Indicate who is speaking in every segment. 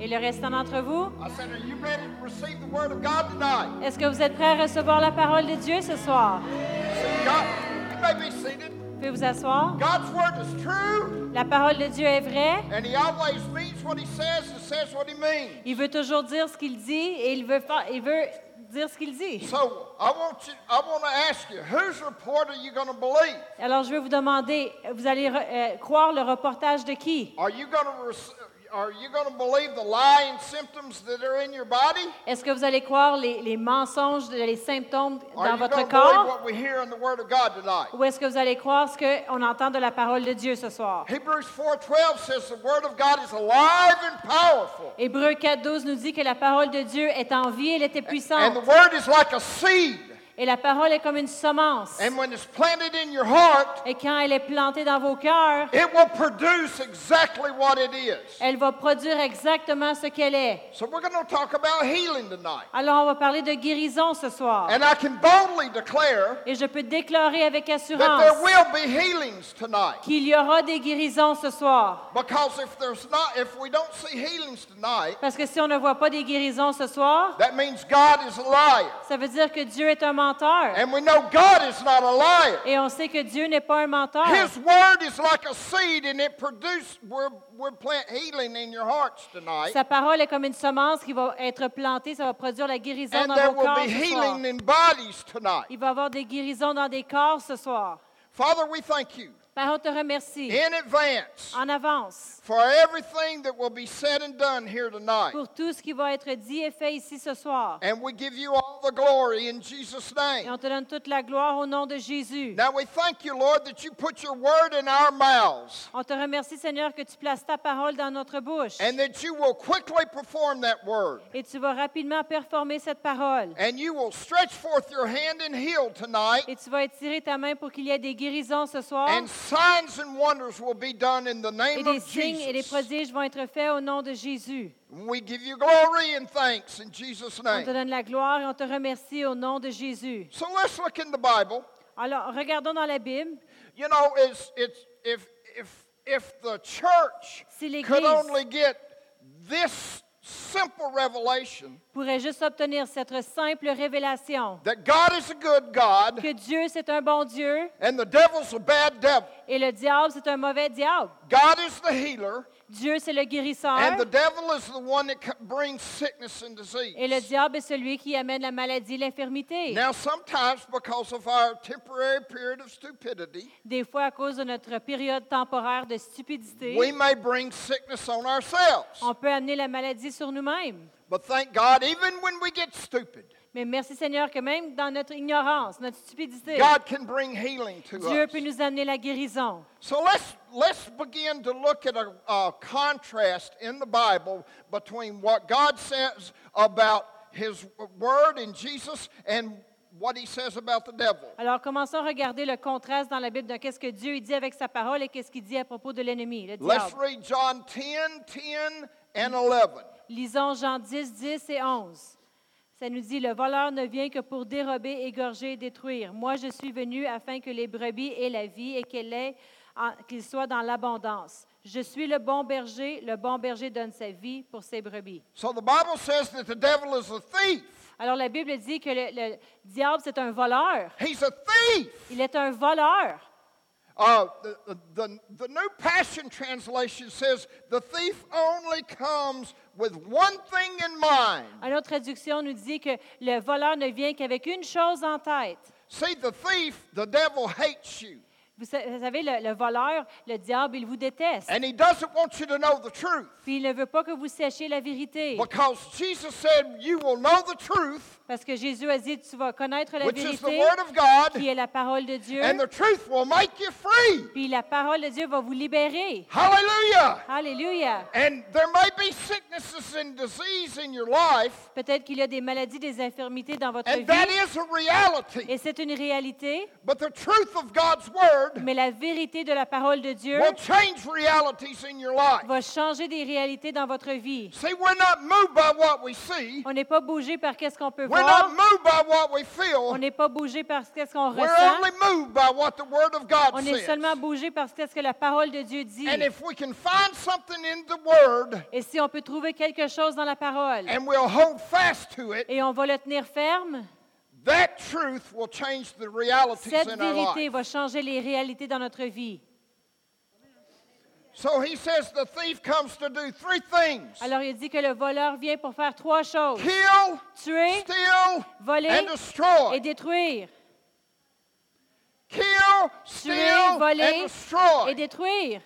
Speaker 1: Et le restant d'entre vous,
Speaker 2: I said, Are you ready to receive the word of God tonight?
Speaker 1: est-ce que vous êtes prêts à recevoir la parole de Dieu ce soir? Vous pouvez vous asseoir?
Speaker 2: God's word is true,
Speaker 1: La parole de Dieu est vraie.
Speaker 2: and He always means what He says and says what He means.
Speaker 1: Il veut toujours dire ce qu'il dit et il veut, faire, il veut dire ce qu'il dit.
Speaker 2: So I want you, I want to ask you, whose report are you going to believe?
Speaker 1: Alors je vais vous demander, vous allez euh, croire le reportage de qui?
Speaker 2: Are you going to are you going to believe the lying symptoms that are in your body?
Speaker 1: Est-ce que vous allez croire les, les mensonges, les symptômes dans votre corps? Ou est-ce que vous allez croire ce qu'on entend de la parole de Dieu ce soir?
Speaker 2: Hebrews 4:12 says the Word of God is alive and powerful,
Speaker 1: Hébreu 4.12 nous dit que la parole de Dieu est en vie, elle était
Speaker 2: and
Speaker 1: puissante.
Speaker 2: the Word is like a seed.
Speaker 1: Et la parole est comme une semence.
Speaker 2: And when it's planted in your heart,
Speaker 1: Et quand elle est plantée dans vos cœurs,
Speaker 2: it will produce exactly what it is.
Speaker 1: elle va produire exactement ce qu'elle est.
Speaker 2: So we're going to talk about healing tonight.
Speaker 1: Alors, on va parler de guérison ce soir.
Speaker 2: And I can boldly declare
Speaker 1: Et je peux déclarer avec
Speaker 2: that
Speaker 1: assurance
Speaker 2: there will be healings tonight.
Speaker 1: qu'il y aura des guérisons ce soir.
Speaker 2: Because if there's not if we don't see healings tonight,
Speaker 1: Parce que si on ne voit pas des guérisons ce soir,
Speaker 2: that means God is a liar.
Speaker 1: ça veut dire que Dieu est un menteur.
Speaker 2: And we know God is not a liar.
Speaker 1: Et on sait que Dieu n'est pas un menteur.
Speaker 2: His word is like a seed and it produces we're, we're plant healing in your hearts tonight.
Speaker 1: Sa parole est comme une semence qui va être plantée, ça va produire la guérison
Speaker 2: And
Speaker 1: dans
Speaker 2: there
Speaker 1: vos
Speaker 2: will
Speaker 1: corps
Speaker 2: be
Speaker 1: ce soir.
Speaker 2: healing in bodies tonight.
Speaker 1: Il va y avoir des guérisons dans des corps ce soir.
Speaker 2: Father, we thank you
Speaker 1: Père, on te remercie
Speaker 2: in advance
Speaker 1: en avance
Speaker 2: for everything that will be said and done here tonight.
Speaker 1: pour tout ce qui va être dit et fait ici ce soir.
Speaker 2: And we give you all the glory in Jesus'
Speaker 1: Et
Speaker 2: name.
Speaker 1: on te donne toute la gloire au nom de Jésus.
Speaker 2: Now we thank you, Lord, that you put your word in our mouths
Speaker 1: On te remercie, Seigneur, que tu places ta parole dans notre bouche.
Speaker 2: and that you will quickly perform that word.
Speaker 1: Et tu vas rapidement performer cette parole.
Speaker 2: And you will stretch forth your hand and heal tonight.
Speaker 1: Et tu vas étirer ta main pour qu'il y ait des guérisons ce soir.
Speaker 2: And signs and wonders will be done in the
Speaker 1: Et
Speaker 2: name
Speaker 1: des
Speaker 2: of
Speaker 1: signes et des
Speaker 2: Jesus.
Speaker 1: prodiges vont être faits au nom de Jésus.
Speaker 2: We give you glory and thanks in Jesus'
Speaker 1: On te
Speaker 2: name.
Speaker 1: donne la gloire et on te remercie au nom de Jésus.
Speaker 2: So let's look in the Bible.
Speaker 1: Alors, regardons dans la Bible.
Speaker 2: You know, it's, it's, if, if, if the church
Speaker 1: Si l'Église-
Speaker 2: could only get this simple revelation
Speaker 1: pourrait juste obtenir cette simple révélation?
Speaker 2: that God is a good God
Speaker 1: que Dieu, c'est un bon Dieu
Speaker 2: and the devil's a bad devil.
Speaker 1: et le diable, c'est un mauvais diable.
Speaker 2: God is the healer
Speaker 1: Dieu, c'est le guérisseur
Speaker 2: and the devil is the one that brings sickness and disease.
Speaker 1: et le diable est celui qui amène la maladie, l'infirmité.
Speaker 2: Now, sometimes because of our temporary period of stupidity,
Speaker 1: Des fois, à cause de notre période temporaire de stupidité,
Speaker 2: we may bring sickness on ourselves.
Speaker 1: on peut amener la maladie sur nous-mêmes.
Speaker 2: But thank God, even when we get stupid,
Speaker 1: Mais merci Seigneur que même dans notre ignorance, notre stupidité,
Speaker 2: God can bring healing to
Speaker 1: Dieu
Speaker 2: us.
Speaker 1: peut nous amener la guérison.
Speaker 2: So let's let's begin to look at a, a contrast in the Bible between what God says about His Word in Jesus and what He says about the devil.
Speaker 1: Alors, commençons à regarder le contraste dans la Bible de qu'est-ce que Dieu dit avec sa parole et qu'est-ce qu'il dit à propos de l'ennemi, le
Speaker 2: Let's read John 10, 10, and 11.
Speaker 1: Lisons Jean 10, 10 et 11. Ça nous dit, le voleur ne vient que pour dérober, égorger et détruire. Moi, je suis venu afin que les brebis aient la vie et qu'elle ait en- qu'il soit dans l'abondance. Je suis le bon berger, le bon berger donne sa vie pour ses brebis.
Speaker 2: So the Bible says that the devil is a thief.
Speaker 1: Alors la Bible dit que le, le diable, c'est un voleur.
Speaker 2: He's a thief.
Speaker 1: Il est un voleur.
Speaker 2: Uh, the, the, the New Passion Translation says the thief only comes with one thing in mind.
Speaker 1: Une autre traduction nous dit que le voleur ne vient qu'avec une chose en tête.
Speaker 2: See, the thief, the devil hates you.
Speaker 1: Vous sa- vous savez, le, le voleur, le diable, il vous déteste.
Speaker 2: And he doesn't want you to know the truth.
Speaker 1: Puis il ne veut pas que vous sachiez la vérité.
Speaker 2: Because Jesus said, You will know the truth,
Speaker 1: Parce que Jésus a dit, tu vas connaître la
Speaker 2: which is the
Speaker 1: vérité,
Speaker 2: Word of God,
Speaker 1: qui est la parole de Dieu.
Speaker 2: and the truth will make you free.
Speaker 1: Puis la parole de Dieu va vous libérer.
Speaker 2: Hallelujah.
Speaker 1: Alléluia.
Speaker 2: And there may be sicknesses and disease in your life,
Speaker 1: Peut-être qu'il y a des maladies, des infirmités dans votre
Speaker 2: and that
Speaker 1: vie.
Speaker 2: is a reality.
Speaker 1: Et c'est une réalité.
Speaker 2: But the truth of God's Word Word
Speaker 1: Mais la vérité de la parole de Dieu
Speaker 2: will change realities in your life.
Speaker 1: va changer des réalités dans votre vie.
Speaker 2: See, we're not moved by what we see,
Speaker 1: On n'est pas bougé par qu'est-ce qu'on peut
Speaker 2: we're
Speaker 1: voir.
Speaker 2: not moved by what we
Speaker 1: On n'est pas bougé par qu'est-ce qu'on
Speaker 2: we're
Speaker 1: ressent.
Speaker 2: only moved by what the Word of God
Speaker 1: On est
Speaker 2: says.
Speaker 1: seulement bougé par qu'est-ce que la parole de Dieu dit.
Speaker 2: And if we can find something in the Word
Speaker 1: Et si on peut trouver quelque chose dans la parole
Speaker 2: and we'll hold fast to it,
Speaker 1: et on va le tenir ferme,
Speaker 2: that truth will change the realities
Speaker 1: cette
Speaker 2: in our
Speaker 1: vérité
Speaker 2: life.
Speaker 1: va changer les réalités dans notre vie.
Speaker 2: So he says the thief comes to do three things
Speaker 1: Alors il dit que le voleur vient pour faire trois choses.
Speaker 2: kill,
Speaker 1: Tuer,
Speaker 2: steal,
Speaker 1: voler
Speaker 2: and destroy.
Speaker 1: et détruire.
Speaker 2: Kill,
Speaker 1: Tuer,
Speaker 2: steal, and
Speaker 1: voler
Speaker 2: destroy.
Speaker 1: et détruire.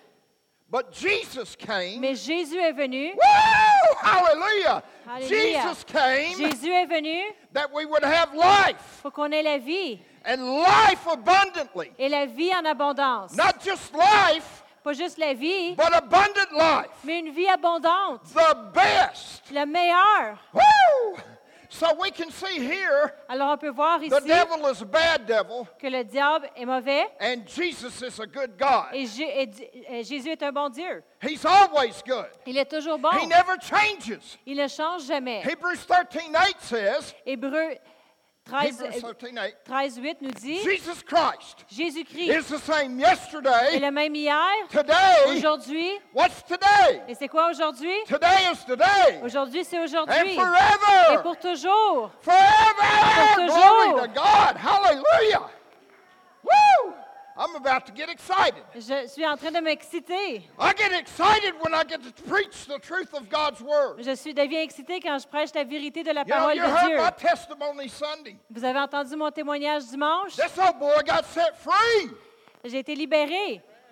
Speaker 2: But Jesus came.
Speaker 1: Mais Jésus est venu.
Speaker 2: Woo! Hallelujah.
Speaker 1: Hallelujah.
Speaker 2: Jesus came
Speaker 1: Jésus est venu
Speaker 2: that we would have life
Speaker 1: pour qu'on ait la vie
Speaker 2: and life abundantly.
Speaker 1: et la vie en abondance.
Speaker 2: Not just life,
Speaker 1: Pas juste la vie,
Speaker 2: but abundant life.
Speaker 1: mais une vie abondante,
Speaker 2: The best.
Speaker 1: la meilleure.
Speaker 2: Woo! So we can see here
Speaker 1: Alors on peut voir
Speaker 2: the
Speaker 1: ici
Speaker 2: devil is a bad devil
Speaker 1: que le diable est mauvais
Speaker 2: and Jesus is a good God.
Speaker 1: et, et Jésus est un bon Dieu.
Speaker 2: He's always good.
Speaker 1: Il est toujours bon.
Speaker 2: He never changes.
Speaker 1: Il ne change jamais.
Speaker 2: Hebrews 13 8 says,
Speaker 1: Hébreux 13,
Speaker 2: Hebrews 13 8,
Speaker 1: 13, 8 nous dit
Speaker 2: Jesus Christ
Speaker 1: Jésus-Christ
Speaker 2: is the same
Speaker 1: est le même hier, aujourd'hui. Et c'est quoi aujourd'hui? Aujourd'hui, c'est aujourd'hui. Et pour toujours.
Speaker 2: Forever.
Speaker 1: Pour
Speaker 2: Glory
Speaker 1: toujours.
Speaker 2: to God. Hallelujah. Woo! I'm about to get excited.
Speaker 1: Je suis en train de m'exciter.
Speaker 2: I get excited when I get to preach the truth of God's word.
Speaker 1: Je suis deviens excitée quand je prêche la vérité de la
Speaker 2: You know,
Speaker 1: parole
Speaker 2: you
Speaker 1: de
Speaker 2: heard
Speaker 1: Dieu.
Speaker 2: my testimony Sunday.
Speaker 1: Vous avez entendu mon témoignage dimanche?
Speaker 2: This old boy got set free,
Speaker 1: J'ai été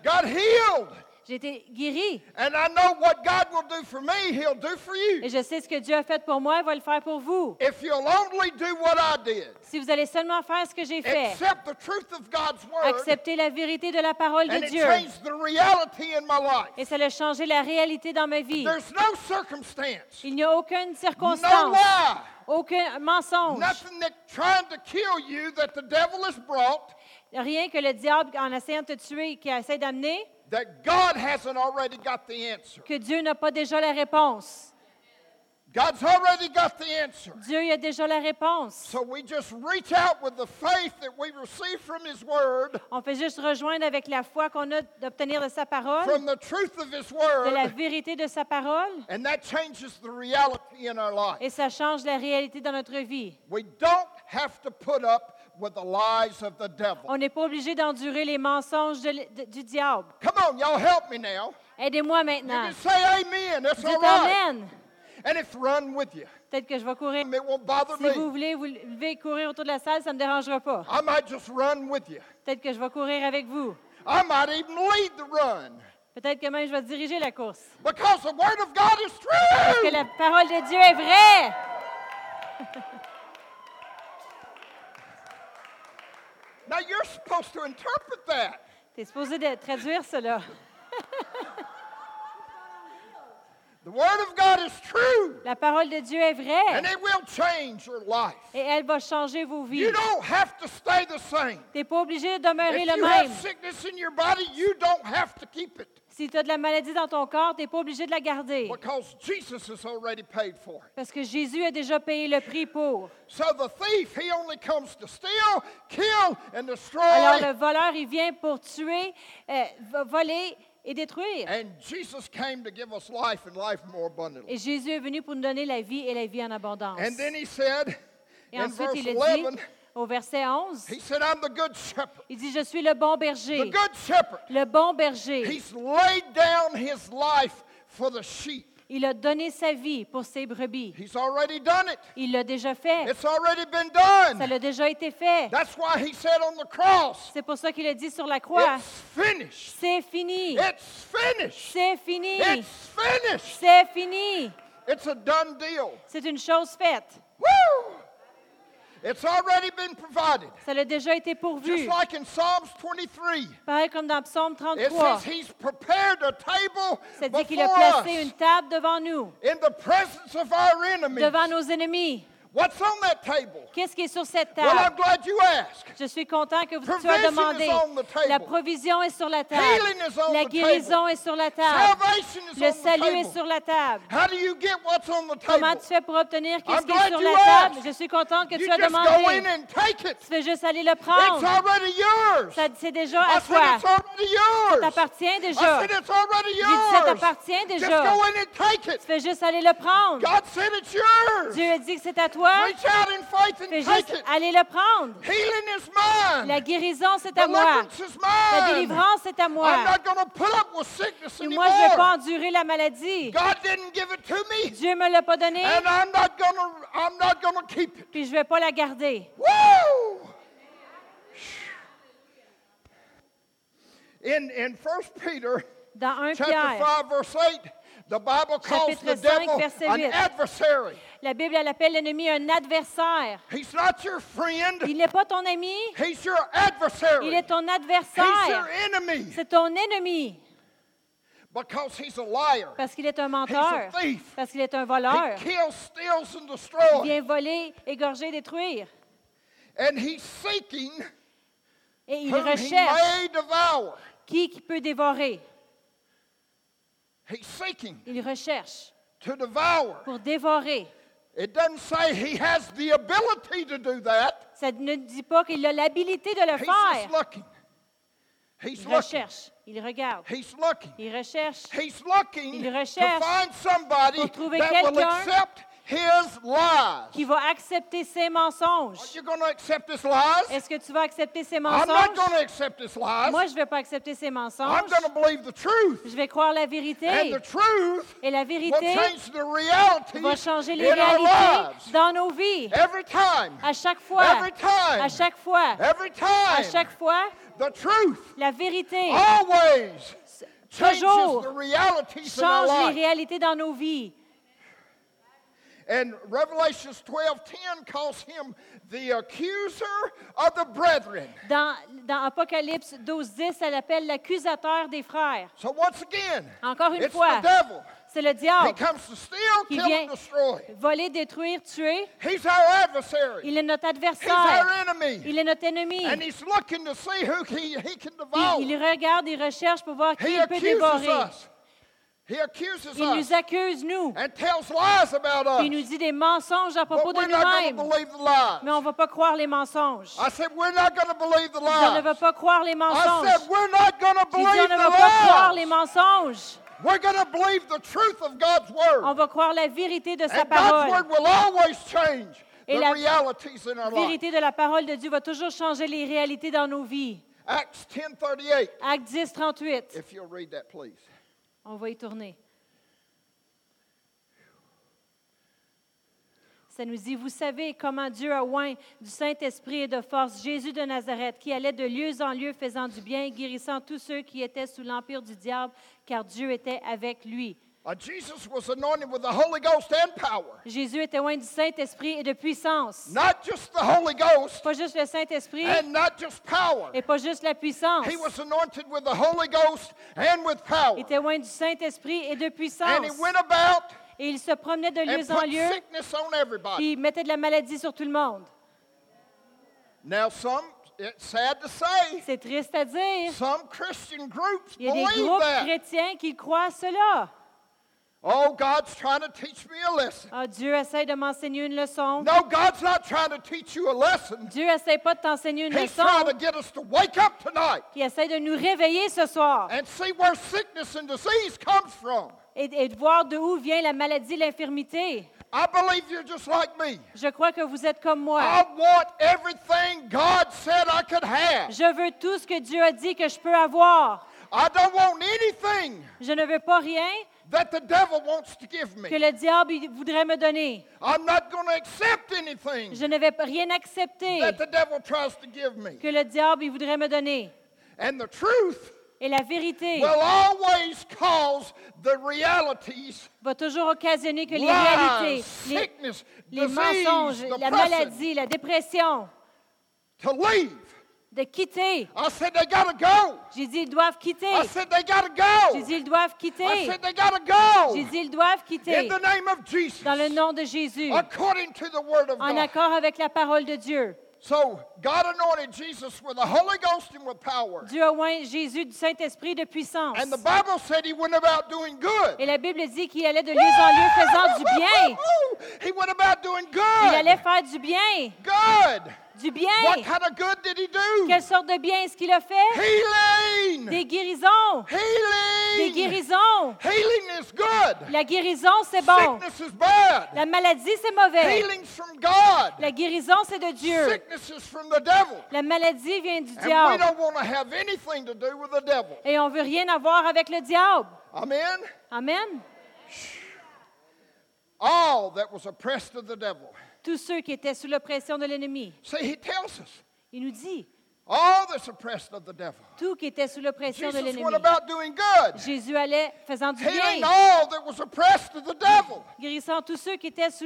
Speaker 2: got healed.
Speaker 1: J'ai été guérie.
Speaker 2: And I know what God will do for me, He'll do for you.
Speaker 1: Et je sais ce que Dieu a fait pour moi, il va le faire pour vous.
Speaker 2: If you'll only do what I did,
Speaker 1: Si vous allez seulement faire ce que j'ai fait,
Speaker 2: accept the truth of God's word,
Speaker 1: accepter la vérité de la parole
Speaker 2: and
Speaker 1: de
Speaker 2: it
Speaker 1: Dieu.
Speaker 2: changed the reality in my life.
Speaker 1: Et ça a changé la réalité dans ma vie.
Speaker 2: There's no circumstance,
Speaker 1: Il n'y a aucune
Speaker 2: no
Speaker 1: circonstance,
Speaker 2: lie,
Speaker 1: aucun mensonge,
Speaker 2: nothing that trying to kill you that the devil has brought
Speaker 1: rien que le diable, en essayant de te tuer, qui essaie d'amener,
Speaker 2: that God hasn't already got the answer.
Speaker 1: que Dieu n'a pas déjà la réponse.
Speaker 2: God's already got the answer.
Speaker 1: Dieu y a déjà la réponse.
Speaker 2: So we just reach out with the faith that we receive from His Word,
Speaker 1: On fait juste rejoindre avec la foi qu'on a d'obtenir de sa parole,
Speaker 2: from the truth of His
Speaker 1: de la
Speaker 2: Word,
Speaker 1: vérité de sa parole,
Speaker 2: and that changes the reality in our life.
Speaker 1: et ça change la réalité dans notre vie.
Speaker 2: We don't have to put up with the lies of the devil.
Speaker 1: On n'est pas obligé d'endurer les mensonges de de- du diable.
Speaker 2: Come on, y'all help me now.
Speaker 1: Aidez-moi
Speaker 2: You
Speaker 1: maintenant.
Speaker 2: can say amen. All
Speaker 1: Dites
Speaker 2: right.
Speaker 1: Amen.
Speaker 2: And it's run with you.
Speaker 1: Peut-être que je vais courir.
Speaker 2: It won't bother
Speaker 1: Si vous
Speaker 2: me.
Speaker 1: voulez vous et courir autour de la salle, ça ne me dérangera pas.
Speaker 2: I might just run with you.
Speaker 1: Peut-être que je vais courir avec vous.
Speaker 2: I might even lead the run.
Speaker 1: Peut-être que même je vais diriger la course.
Speaker 2: Because the Word of God is
Speaker 1: Parce que
Speaker 2: true.
Speaker 1: la parole de Dieu est vraie.
Speaker 2: Now you're supposed to interpret that.
Speaker 1: Tu es supposé de traduire cela.
Speaker 2: The Word of God is true.
Speaker 1: La parole de Dieu est vraie
Speaker 2: And it will change your life.
Speaker 1: et elle va changer vos vies.
Speaker 2: You don't have to stay the same.
Speaker 1: Tu n'es pas obligé de demeurer
Speaker 2: If
Speaker 1: le
Speaker 2: you
Speaker 1: même.
Speaker 2: have sickness in your body, you don't have to keep it.
Speaker 1: Si tu as de la maladie dans ton corps, tu n'es pas obligé de la garder.
Speaker 2: Because Jesus has already paid for it.
Speaker 1: Parce que Jésus a déjà payé le prix pour.
Speaker 2: So the thief, he only comes to steal, kill, and destroy.
Speaker 1: Alors le voleur, il vient pour tuer, euh, vo- voler et détruire.
Speaker 2: And Jesus came to give us life and life more abundantly.
Speaker 1: Et Jésus est venu pour nous donner la vie et la vie en abondance.
Speaker 2: And then he said
Speaker 1: Et
Speaker 2: in
Speaker 1: ensuite,
Speaker 2: verse
Speaker 1: il a dit
Speaker 2: 11,
Speaker 1: au verset 11,
Speaker 2: he said, I'm the good shepherd.
Speaker 1: il dit, je suis le bon
Speaker 2: The
Speaker 1: berger.
Speaker 2: good shepherd.
Speaker 1: Le bon berger.
Speaker 2: He's laid down his life for the sheep.
Speaker 1: Il a donné sa vie pour ses brebis.
Speaker 2: He's already done it.
Speaker 1: Il l'a déjà fait.
Speaker 2: It's already been
Speaker 1: Ça
Speaker 2: done.
Speaker 1: l'a déjà été fait.
Speaker 2: That's why he said on the cross,
Speaker 1: C'est pour ça qu'il a dit sur la croix, c'est fini. C'est fini.
Speaker 2: It's finished.
Speaker 1: C'est fini.
Speaker 2: It's a done deal.
Speaker 1: C'est une chose faite.
Speaker 2: Woo! It's already been provided.
Speaker 1: Ça l'a déjà été pourvu.
Speaker 2: Just like in Psalms 23,
Speaker 1: Pareil comme dans Psaume
Speaker 2: it says he's prepared a table
Speaker 1: Ça dit qu'il a placé une table devant nous,
Speaker 2: in the presence of our enemies.
Speaker 1: devant nos ennemis.
Speaker 2: What's on that table?
Speaker 1: Qu'est-ce qui est sur cette
Speaker 2: Well, I'm
Speaker 1: table?
Speaker 2: glad you asked.
Speaker 1: Je suis content que vous tu as demandé. La provision est sur la table. La guérison est sur la table. Le salut est sur la table. Comment tu fais pour obtenir
Speaker 2: I'm
Speaker 1: qui est sur la table? Je suis contente que tu as demandé. Tu fais juste aller le prendre. Ça- C'est déjà à toi.
Speaker 2: yours.
Speaker 1: t'appartient déjà. ça t'appartient déjà. Tu fais juste aller le prendre. Dieu a dit que c'est à toi.
Speaker 2: Reach out in faith
Speaker 1: Tu
Speaker 2: and
Speaker 1: fais
Speaker 2: take
Speaker 1: juste
Speaker 2: it.
Speaker 1: aller le prendre.
Speaker 2: Healing is mine.
Speaker 1: La guérison, c'est à moi.
Speaker 2: Deliverance is
Speaker 1: La délivrance, c'est à
Speaker 2: I'm
Speaker 1: moi.
Speaker 2: not going to put up with sickness
Speaker 1: Et moi, je ne vais pas endurer la maladie.
Speaker 2: God didn't give it to me,
Speaker 1: Dieu me l'a pas donné,
Speaker 2: and I'm not going to. I'm not going to keep it.
Speaker 1: puis je ne vais pas la garder.
Speaker 2: Woo! In in First Peter
Speaker 1: Dans 1
Speaker 2: chapter
Speaker 1: Pierre,
Speaker 2: five verse eight, the Bible calls
Speaker 1: Chapitre
Speaker 2: the
Speaker 1: 5,
Speaker 2: devil
Speaker 1: verset
Speaker 2: an
Speaker 1: 8. La Bible elle appelle l'ennemi un adversaire.
Speaker 2: He's not your friend.
Speaker 1: Il n'est pas ton ami,
Speaker 2: He's your adversary.
Speaker 1: il est ton
Speaker 2: He's your
Speaker 1: adversaire.
Speaker 2: enemy
Speaker 1: C'est ton ennemi
Speaker 2: because he's a liar.
Speaker 1: parce qu'il est un
Speaker 2: He's
Speaker 1: menteur,
Speaker 2: a thief.
Speaker 1: parce qu'il est un voleur.
Speaker 2: He kills, steals, and
Speaker 1: Il vient voler, égorger, détruire.
Speaker 2: And he's seeking
Speaker 1: Et il
Speaker 2: whom he
Speaker 1: recherche
Speaker 2: may devour.
Speaker 1: qui, qui peut dévorer.
Speaker 2: He's seeking
Speaker 1: Il recherche
Speaker 2: to devour.
Speaker 1: pour dévorer.
Speaker 2: It doesn't say he has the ability to do that.
Speaker 1: Ça ne dit pas qu'il a l'habilité de le
Speaker 2: He's
Speaker 1: faire.
Speaker 2: looking. He's
Speaker 1: Il
Speaker 2: looking.
Speaker 1: recherche, il regarde,
Speaker 2: He's looking.
Speaker 1: il recherche.
Speaker 2: He's looking
Speaker 1: Il
Speaker 2: to
Speaker 1: recherche
Speaker 2: find somebody
Speaker 1: pour trouver
Speaker 2: that will
Speaker 1: quelqu'un
Speaker 2: accept his lies.
Speaker 1: qui va accepter ses
Speaker 2: Are
Speaker 1: mensonges.
Speaker 2: you going to accept his lies?
Speaker 1: Est-ce que tu vas accepter ses
Speaker 2: I'm not
Speaker 1: mensonges?
Speaker 2: going to accept his lies.
Speaker 1: Moi, je ne vais pas accepter ses
Speaker 2: I'm
Speaker 1: mensonges.
Speaker 2: going to believe the truth.
Speaker 1: Je vais croire la
Speaker 2: And
Speaker 1: vérité.
Speaker 2: the truth
Speaker 1: Et la
Speaker 2: will
Speaker 1: vérité
Speaker 2: change the reality
Speaker 1: va changer les
Speaker 2: in our
Speaker 1: réalités
Speaker 2: lives.
Speaker 1: dans nos vies.
Speaker 2: Every time.
Speaker 1: À chaque fois.
Speaker 2: Every time.
Speaker 1: À chaque fois.
Speaker 2: Every
Speaker 1: À
Speaker 2: time.
Speaker 1: chaque fois,
Speaker 2: The truth
Speaker 1: la vérité
Speaker 2: always changes
Speaker 1: toujours
Speaker 2: the realities in our
Speaker 1: change les
Speaker 2: life.
Speaker 1: réalités dans nos vies.
Speaker 2: And Revelations 12:10 calls him the accuser of the brethren.
Speaker 1: Dans, dans Apocalypse 12, 10, elle appelle l'accusateur des frères.
Speaker 2: So once again,
Speaker 1: Encore une
Speaker 2: it's
Speaker 1: fois,
Speaker 2: the devil.
Speaker 1: c'est le
Speaker 2: He
Speaker 1: diable
Speaker 2: comes to steal,
Speaker 1: qui
Speaker 2: kill,
Speaker 1: vient
Speaker 2: and destroy.
Speaker 1: voler, détruire, tuer.
Speaker 2: He's our adversary.
Speaker 1: Il est notre
Speaker 2: He's
Speaker 1: adversaire.
Speaker 2: our enemy.
Speaker 1: Il est notre ennemi.
Speaker 2: And he's looking to see who he, he can
Speaker 1: Il,
Speaker 2: devour.
Speaker 1: il regarde, il recherche pour voir qui
Speaker 2: He
Speaker 1: il peut
Speaker 2: accuses
Speaker 1: dévorer.
Speaker 2: us. He accuses
Speaker 1: Il nous
Speaker 2: us
Speaker 1: accuse, nous.
Speaker 2: and tells lies about
Speaker 1: Puis il nous
Speaker 2: us.
Speaker 1: dit des mensonges à propos de
Speaker 2: we're not going to
Speaker 1: nous-mêmes.
Speaker 2: believe the lies.
Speaker 1: Mais on ne va pas croire les mensonges.
Speaker 2: I said, we're not going to believe the
Speaker 1: On ne va pas croire les mensonges. on
Speaker 2: believe
Speaker 1: ne
Speaker 2: the
Speaker 1: va pas croire les mensonges.
Speaker 2: We're going to believe the truth of God's
Speaker 1: On
Speaker 2: word.
Speaker 1: va croire la vérité de sa
Speaker 2: And God's
Speaker 1: parole.
Speaker 2: word will always change
Speaker 1: Et
Speaker 2: the
Speaker 1: la
Speaker 2: realities in our
Speaker 1: La
Speaker 2: life.
Speaker 1: vérité de la parole de Dieu va toujours changer les réalités dans nos vies.
Speaker 2: Acts 10:38.
Speaker 1: Acte 10, 38.
Speaker 2: If you'll read that, please.
Speaker 1: On va y tourner. Ça nous dit, vous savez comment Dieu a oint du Saint-Esprit et de force Jésus de Nazareth, qui allait de lieu en lieu faisant du bien, guérissant tous ceux qui étaient sous l'empire du diable, car Dieu était avec lui.
Speaker 2: Jesus was anointed with the Holy Ghost and power.
Speaker 1: Jésus était oint du Saint-Esprit et de puissance.
Speaker 2: Not just the Holy Ghost
Speaker 1: Pas juste le Saint-Esprit
Speaker 2: and not just power.
Speaker 1: et pas juste la puissance.
Speaker 2: He was anointed with the Holy Ghost and with power.
Speaker 1: Il était oint du Saint-Esprit et de
Speaker 2: And
Speaker 1: puissance.
Speaker 2: he went about
Speaker 1: Et il se promenait de lieu en lieu,
Speaker 2: sickness on everybody.
Speaker 1: puis il mettait de la maladie sur tout le monde.
Speaker 2: Now, some, it's sad to say,
Speaker 1: C'est triste à dire.
Speaker 2: some Christian groups
Speaker 1: Il y a des groupes
Speaker 2: that.
Speaker 1: chrétiens qui croient à cela.
Speaker 2: Oh, God's trying to teach me a lesson.
Speaker 1: Ah, Dieu essaie de m'enseigner une leçon.
Speaker 2: No, God's not trying to teach you a lesson.
Speaker 1: Dieu essaie pas de t'enseigner une
Speaker 2: He's
Speaker 1: leçon.
Speaker 2: trying to get us to wake up tonight
Speaker 1: Il essaie de nous réveiller ce soir
Speaker 2: and see where sickness and disease comes from.
Speaker 1: et, et de voir de où vient la maladie, l'infirmité.
Speaker 2: I believe you're just like me.
Speaker 1: Je crois que vous êtes comme moi.
Speaker 2: I want everything God said I could have.
Speaker 1: Je veux tout ce que Dieu a dit que je peux avoir.
Speaker 2: I don't want anything
Speaker 1: Je ne veux pas rien
Speaker 2: that the devil wants to give
Speaker 1: que le diable voudrait me donner.
Speaker 2: I'm not going to accept anything
Speaker 1: Je ne vais rien accepter
Speaker 2: that the devil tries to give me.
Speaker 1: que le diable il voudrait me donner.
Speaker 2: And the truth
Speaker 1: Et la vérité
Speaker 2: will always cause the realities,
Speaker 1: va toujours occasionner que les
Speaker 2: lies,
Speaker 1: réalités, les,
Speaker 2: sickness,
Speaker 1: les
Speaker 2: disease,
Speaker 1: mensonges, la maladie, la dépression
Speaker 2: to leave
Speaker 1: de quitter.
Speaker 2: I said, they got to go.
Speaker 1: J'ai dit, ils doivent quitter.
Speaker 2: I said, they got to
Speaker 1: J'ai
Speaker 2: go.
Speaker 1: dit, ils doivent
Speaker 2: I
Speaker 1: quitter.
Speaker 2: said, they got to go.
Speaker 1: J'ai dit, ils doivent
Speaker 2: In
Speaker 1: quitter.
Speaker 2: the name of Jesus.
Speaker 1: Dans le nom de Jésus.
Speaker 2: According to the word of
Speaker 1: En
Speaker 2: God.
Speaker 1: accord avec la parole de Dieu.
Speaker 2: So God anointed Jesus with the Holy Ghost and with power.
Speaker 1: Dieu a oint Jésus du Saint-Esprit de puissance.
Speaker 2: And the Bible said he went about doing good.
Speaker 1: Et la Bible dit qu'il allait de lieu en lieu faisant du bien.
Speaker 2: He went about doing
Speaker 1: Il allait
Speaker 2: good.
Speaker 1: faire du bien.
Speaker 2: Good.
Speaker 1: Du bien.
Speaker 2: What kind of good did he do?
Speaker 1: Quelle sorte de bien est-ce qu'il a fait?
Speaker 2: Healing.
Speaker 1: Des guérisons. Des
Speaker 2: Healing.
Speaker 1: guérisons.
Speaker 2: Healing is good.
Speaker 1: La guérison, c'est bon.
Speaker 2: Sickness is bad.
Speaker 1: La maladie, c'est mauvais.
Speaker 2: Healing's from God.
Speaker 1: La guérison, c'est de Dieu.
Speaker 2: Sickness is from the devil.
Speaker 1: La maladie vient du
Speaker 2: And we
Speaker 1: diable.
Speaker 2: don't want to have anything to do with the devil.
Speaker 1: Et on veut rien avoir avec le diable.
Speaker 2: Amen?
Speaker 1: Amen.
Speaker 2: All that was oppressed of the devil.
Speaker 1: Tous ceux qui étaient sous l'oppression de l'ennemi.
Speaker 2: See, he tells us
Speaker 1: Il nous dit,
Speaker 2: all that's oppressed of the devil.
Speaker 1: tout qui était sous l'oppression de l'ennemi.
Speaker 2: went about doing good,
Speaker 1: Jésus allait faisant du bien,
Speaker 2: all that was oppressed of the devil.
Speaker 1: guérissant tous ceux qui étaient sous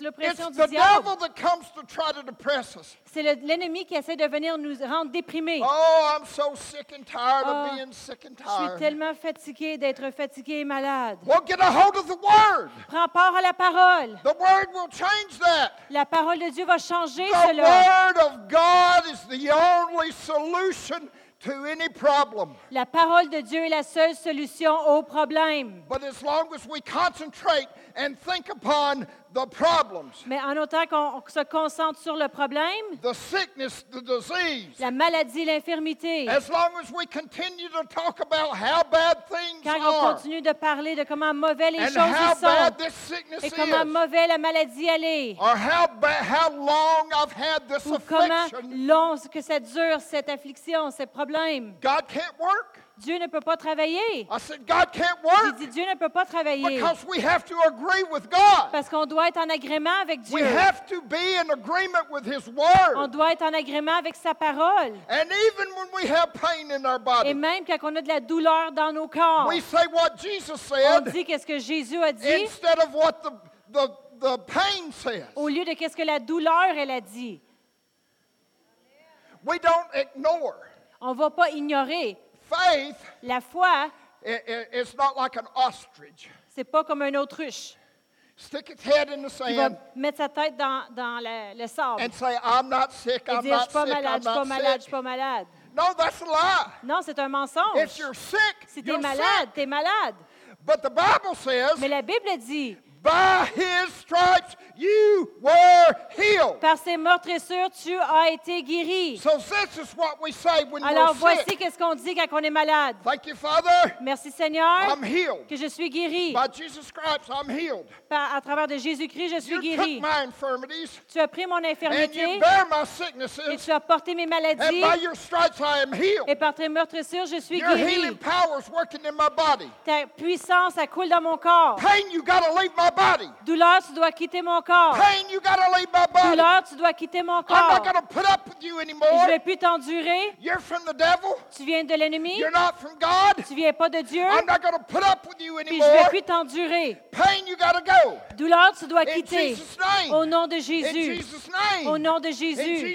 Speaker 1: l'oppression du diable.
Speaker 2: devil that comes to try to depress us.
Speaker 1: C'est le- l'ennemi qui essaie de venir nous rendre déprimés.
Speaker 2: Oh, I'm so sick and tired of being sick and
Speaker 1: Je suis
Speaker 2: tired.
Speaker 1: tellement fatigué d'être fatigué et malade.
Speaker 2: Well, get a hold of the word.
Speaker 1: Prends part à la parole.
Speaker 2: The word will change that.
Speaker 1: La parole de Dieu va changer
Speaker 2: The
Speaker 1: cela.
Speaker 2: word of God is the only solution to any problem.
Speaker 1: La parole de Dieu est la seule solution aux problèmes.
Speaker 2: But as long as we concentrate and think upon the problems,
Speaker 1: Mais en autant qu'on se concentre sur le problème,
Speaker 2: the sickness, the disease,
Speaker 1: la maladie, l'infirmité,
Speaker 2: as long as we continue to talk about how bad things
Speaker 1: quand on
Speaker 2: are
Speaker 1: continue de parler de comment mauvais les
Speaker 2: and
Speaker 1: choses
Speaker 2: how bad
Speaker 1: sont
Speaker 2: sickness
Speaker 1: et comment
Speaker 2: is,
Speaker 1: mauvais la maladie elle est,
Speaker 2: or how bad, how long I've had this
Speaker 1: ou comment
Speaker 2: affliction,
Speaker 1: long que ça dure, cette affliction, ces problèmes.
Speaker 2: God can't work.
Speaker 1: Dieu ne peut pas travailler.
Speaker 2: I said, God can't
Speaker 1: J'ai dit, Dieu ne peut pas travailler
Speaker 2: because we have to agree with God.
Speaker 1: parce qu'on doit être en agrément avec
Speaker 2: We
Speaker 1: Dieu.
Speaker 2: have to be in agreement with His
Speaker 1: On
Speaker 2: Word.
Speaker 1: doit être en agrément avec sa parole.
Speaker 2: And even when we have pain in our
Speaker 1: Et
Speaker 2: body,
Speaker 1: même quand on a de la douleur dans nos corps,
Speaker 2: we say what Jesus
Speaker 1: on
Speaker 2: said
Speaker 1: dit qu'est-ce que Jésus a dit
Speaker 2: instead of what the, the, the pain says.
Speaker 1: au lieu de qu'est-ce que la douleur elle a dit.
Speaker 2: We don't ignore.
Speaker 1: On ne va pas ignorer.
Speaker 2: Faith
Speaker 1: La foi,
Speaker 2: is not like an ostrich.
Speaker 1: c'est pas comme un autruche.
Speaker 2: Stick its head in the
Speaker 1: Il va
Speaker 2: sand
Speaker 1: mettre sa tête dans, dans le, le sable
Speaker 2: and say, I'm not sick,
Speaker 1: et
Speaker 2: I'm
Speaker 1: dire Je
Speaker 2: not
Speaker 1: suis pas
Speaker 2: sick,
Speaker 1: malade,
Speaker 2: I'm
Speaker 1: je suis pas
Speaker 2: not
Speaker 1: malade, je suis
Speaker 2: sick.
Speaker 1: pas malade.
Speaker 2: No, that's a lie.
Speaker 1: Non, c'est un mensonge.
Speaker 2: If you're sick,
Speaker 1: Si tu es
Speaker 2: you're
Speaker 1: malade,
Speaker 2: sick.
Speaker 1: tu es malade.
Speaker 2: But the Bible says,
Speaker 1: Mais la Bible dit
Speaker 2: by His stripes you were healed.
Speaker 1: Par ses meurtrissures, tu as été guéri.
Speaker 2: So this is what we say when
Speaker 1: Alors
Speaker 2: we're
Speaker 1: voici
Speaker 2: sick.
Speaker 1: qu'est-ce qu'on dit quand on est malade.
Speaker 2: Thank you, Father.
Speaker 1: Merci Seigneur
Speaker 2: I'm healed.
Speaker 1: que je suis guéri.
Speaker 2: By Jesus' stripes, I'm healed.
Speaker 1: Par- à travers de Jésus-Christ, je suis
Speaker 2: You
Speaker 1: guéri.
Speaker 2: took my infirmities
Speaker 1: Tu as pris mon
Speaker 2: and you
Speaker 1: infirmité
Speaker 2: bear my
Speaker 1: et tu as porté mes
Speaker 2: and
Speaker 1: maladies.
Speaker 2: by your stripes I am healed.
Speaker 1: Et par tes meurtrissures, je suis
Speaker 2: Your healing
Speaker 1: guéri.
Speaker 2: power is working in my body.
Speaker 1: Ta puissance, elle coule dans mon corps.
Speaker 2: Pain, you got to leave my body.
Speaker 1: Douleur, tu dois quitter mon corps.
Speaker 2: Pain, you got to leave my body.
Speaker 1: Douleur, tu dois quitter mon
Speaker 2: I'm
Speaker 1: corps.
Speaker 2: not going to put up with you
Speaker 1: Et je
Speaker 2: anymore.
Speaker 1: ne vais plus t'endurer.
Speaker 2: You're from the devil.
Speaker 1: Tu viens de l'ennemi.
Speaker 2: You're not from God.
Speaker 1: Tu viens pas de Dieu.
Speaker 2: I'm not put up with you
Speaker 1: Puis je vais
Speaker 2: anymore.
Speaker 1: plus t'endurer.
Speaker 2: Pain, you got to go.
Speaker 1: Douleur, tu dois
Speaker 2: In
Speaker 1: quitter.
Speaker 2: Jesus' name.
Speaker 1: Au nom de
Speaker 2: In
Speaker 1: Jésus.
Speaker 2: Jesus' name.
Speaker 1: Au nom de
Speaker 2: In
Speaker 1: Jésus.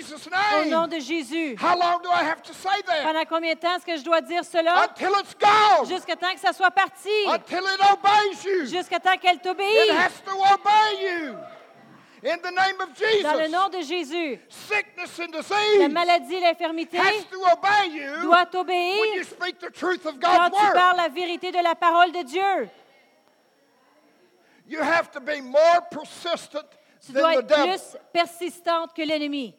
Speaker 1: Au nom de Jésus.
Speaker 2: How long do I have to say that?
Speaker 1: Pendant combien de temps est-ce que je dois dire cela?
Speaker 2: Until it's gone.
Speaker 1: Jusqu'à temps que ça soit parti.
Speaker 2: Until it obeys you.
Speaker 1: Jusqu'à temps qu'elle
Speaker 2: It
Speaker 1: t'obéisse.
Speaker 2: has to obey you. In the name of
Speaker 1: Dans le nom
Speaker 2: Jesus.
Speaker 1: de Jésus.
Speaker 2: Sickness and
Speaker 1: La
Speaker 2: disease
Speaker 1: maladie, l'infirmité
Speaker 2: has to obey you
Speaker 1: doit
Speaker 2: when you speak the truth of
Speaker 1: quand
Speaker 2: God's
Speaker 1: tu
Speaker 2: word.
Speaker 1: parles la vérité de la parole de Dieu.
Speaker 2: You have to be more persistent
Speaker 1: Tu
Speaker 2: than
Speaker 1: dois
Speaker 2: the
Speaker 1: être
Speaker 2: devil.
Speaker 1: plus persistante que l'ennemi.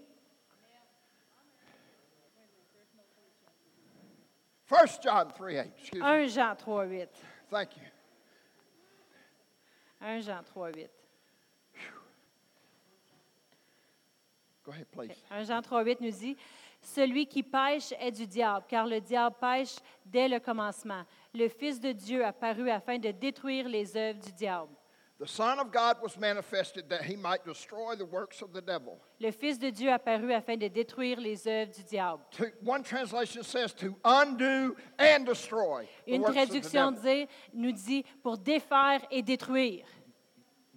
Speaker 2: 1 John 3 8. Excuse me.
Speaker 1: 1 Jean 3, 8.
Speaker 2: Thank you.
Speaker 1: 1 Jean 3,
Speaker 2: Go ahead, please.
Speaker 1: 1 Jean 3, 8 nous dit Celui qui pêche est du diable, car le diable pêche dès le commencement. Le Fils de Dieu a paru afin de détruire les œuvres du diable.
Speaker 2: The Son of God was manifested that he might destroy the works of the devil.
Speaker 1: Le Fils de Dieu a paru afin de détruire les œuvres du diable.
Speaker 2: To, one translation says to undo and destroy the
Speaker 1: Une
Speaker 2: works of the
Speaker 1: traduction
Speaker 2: devil.
Speaker 1: dit- nous dit pour défaire et détruire.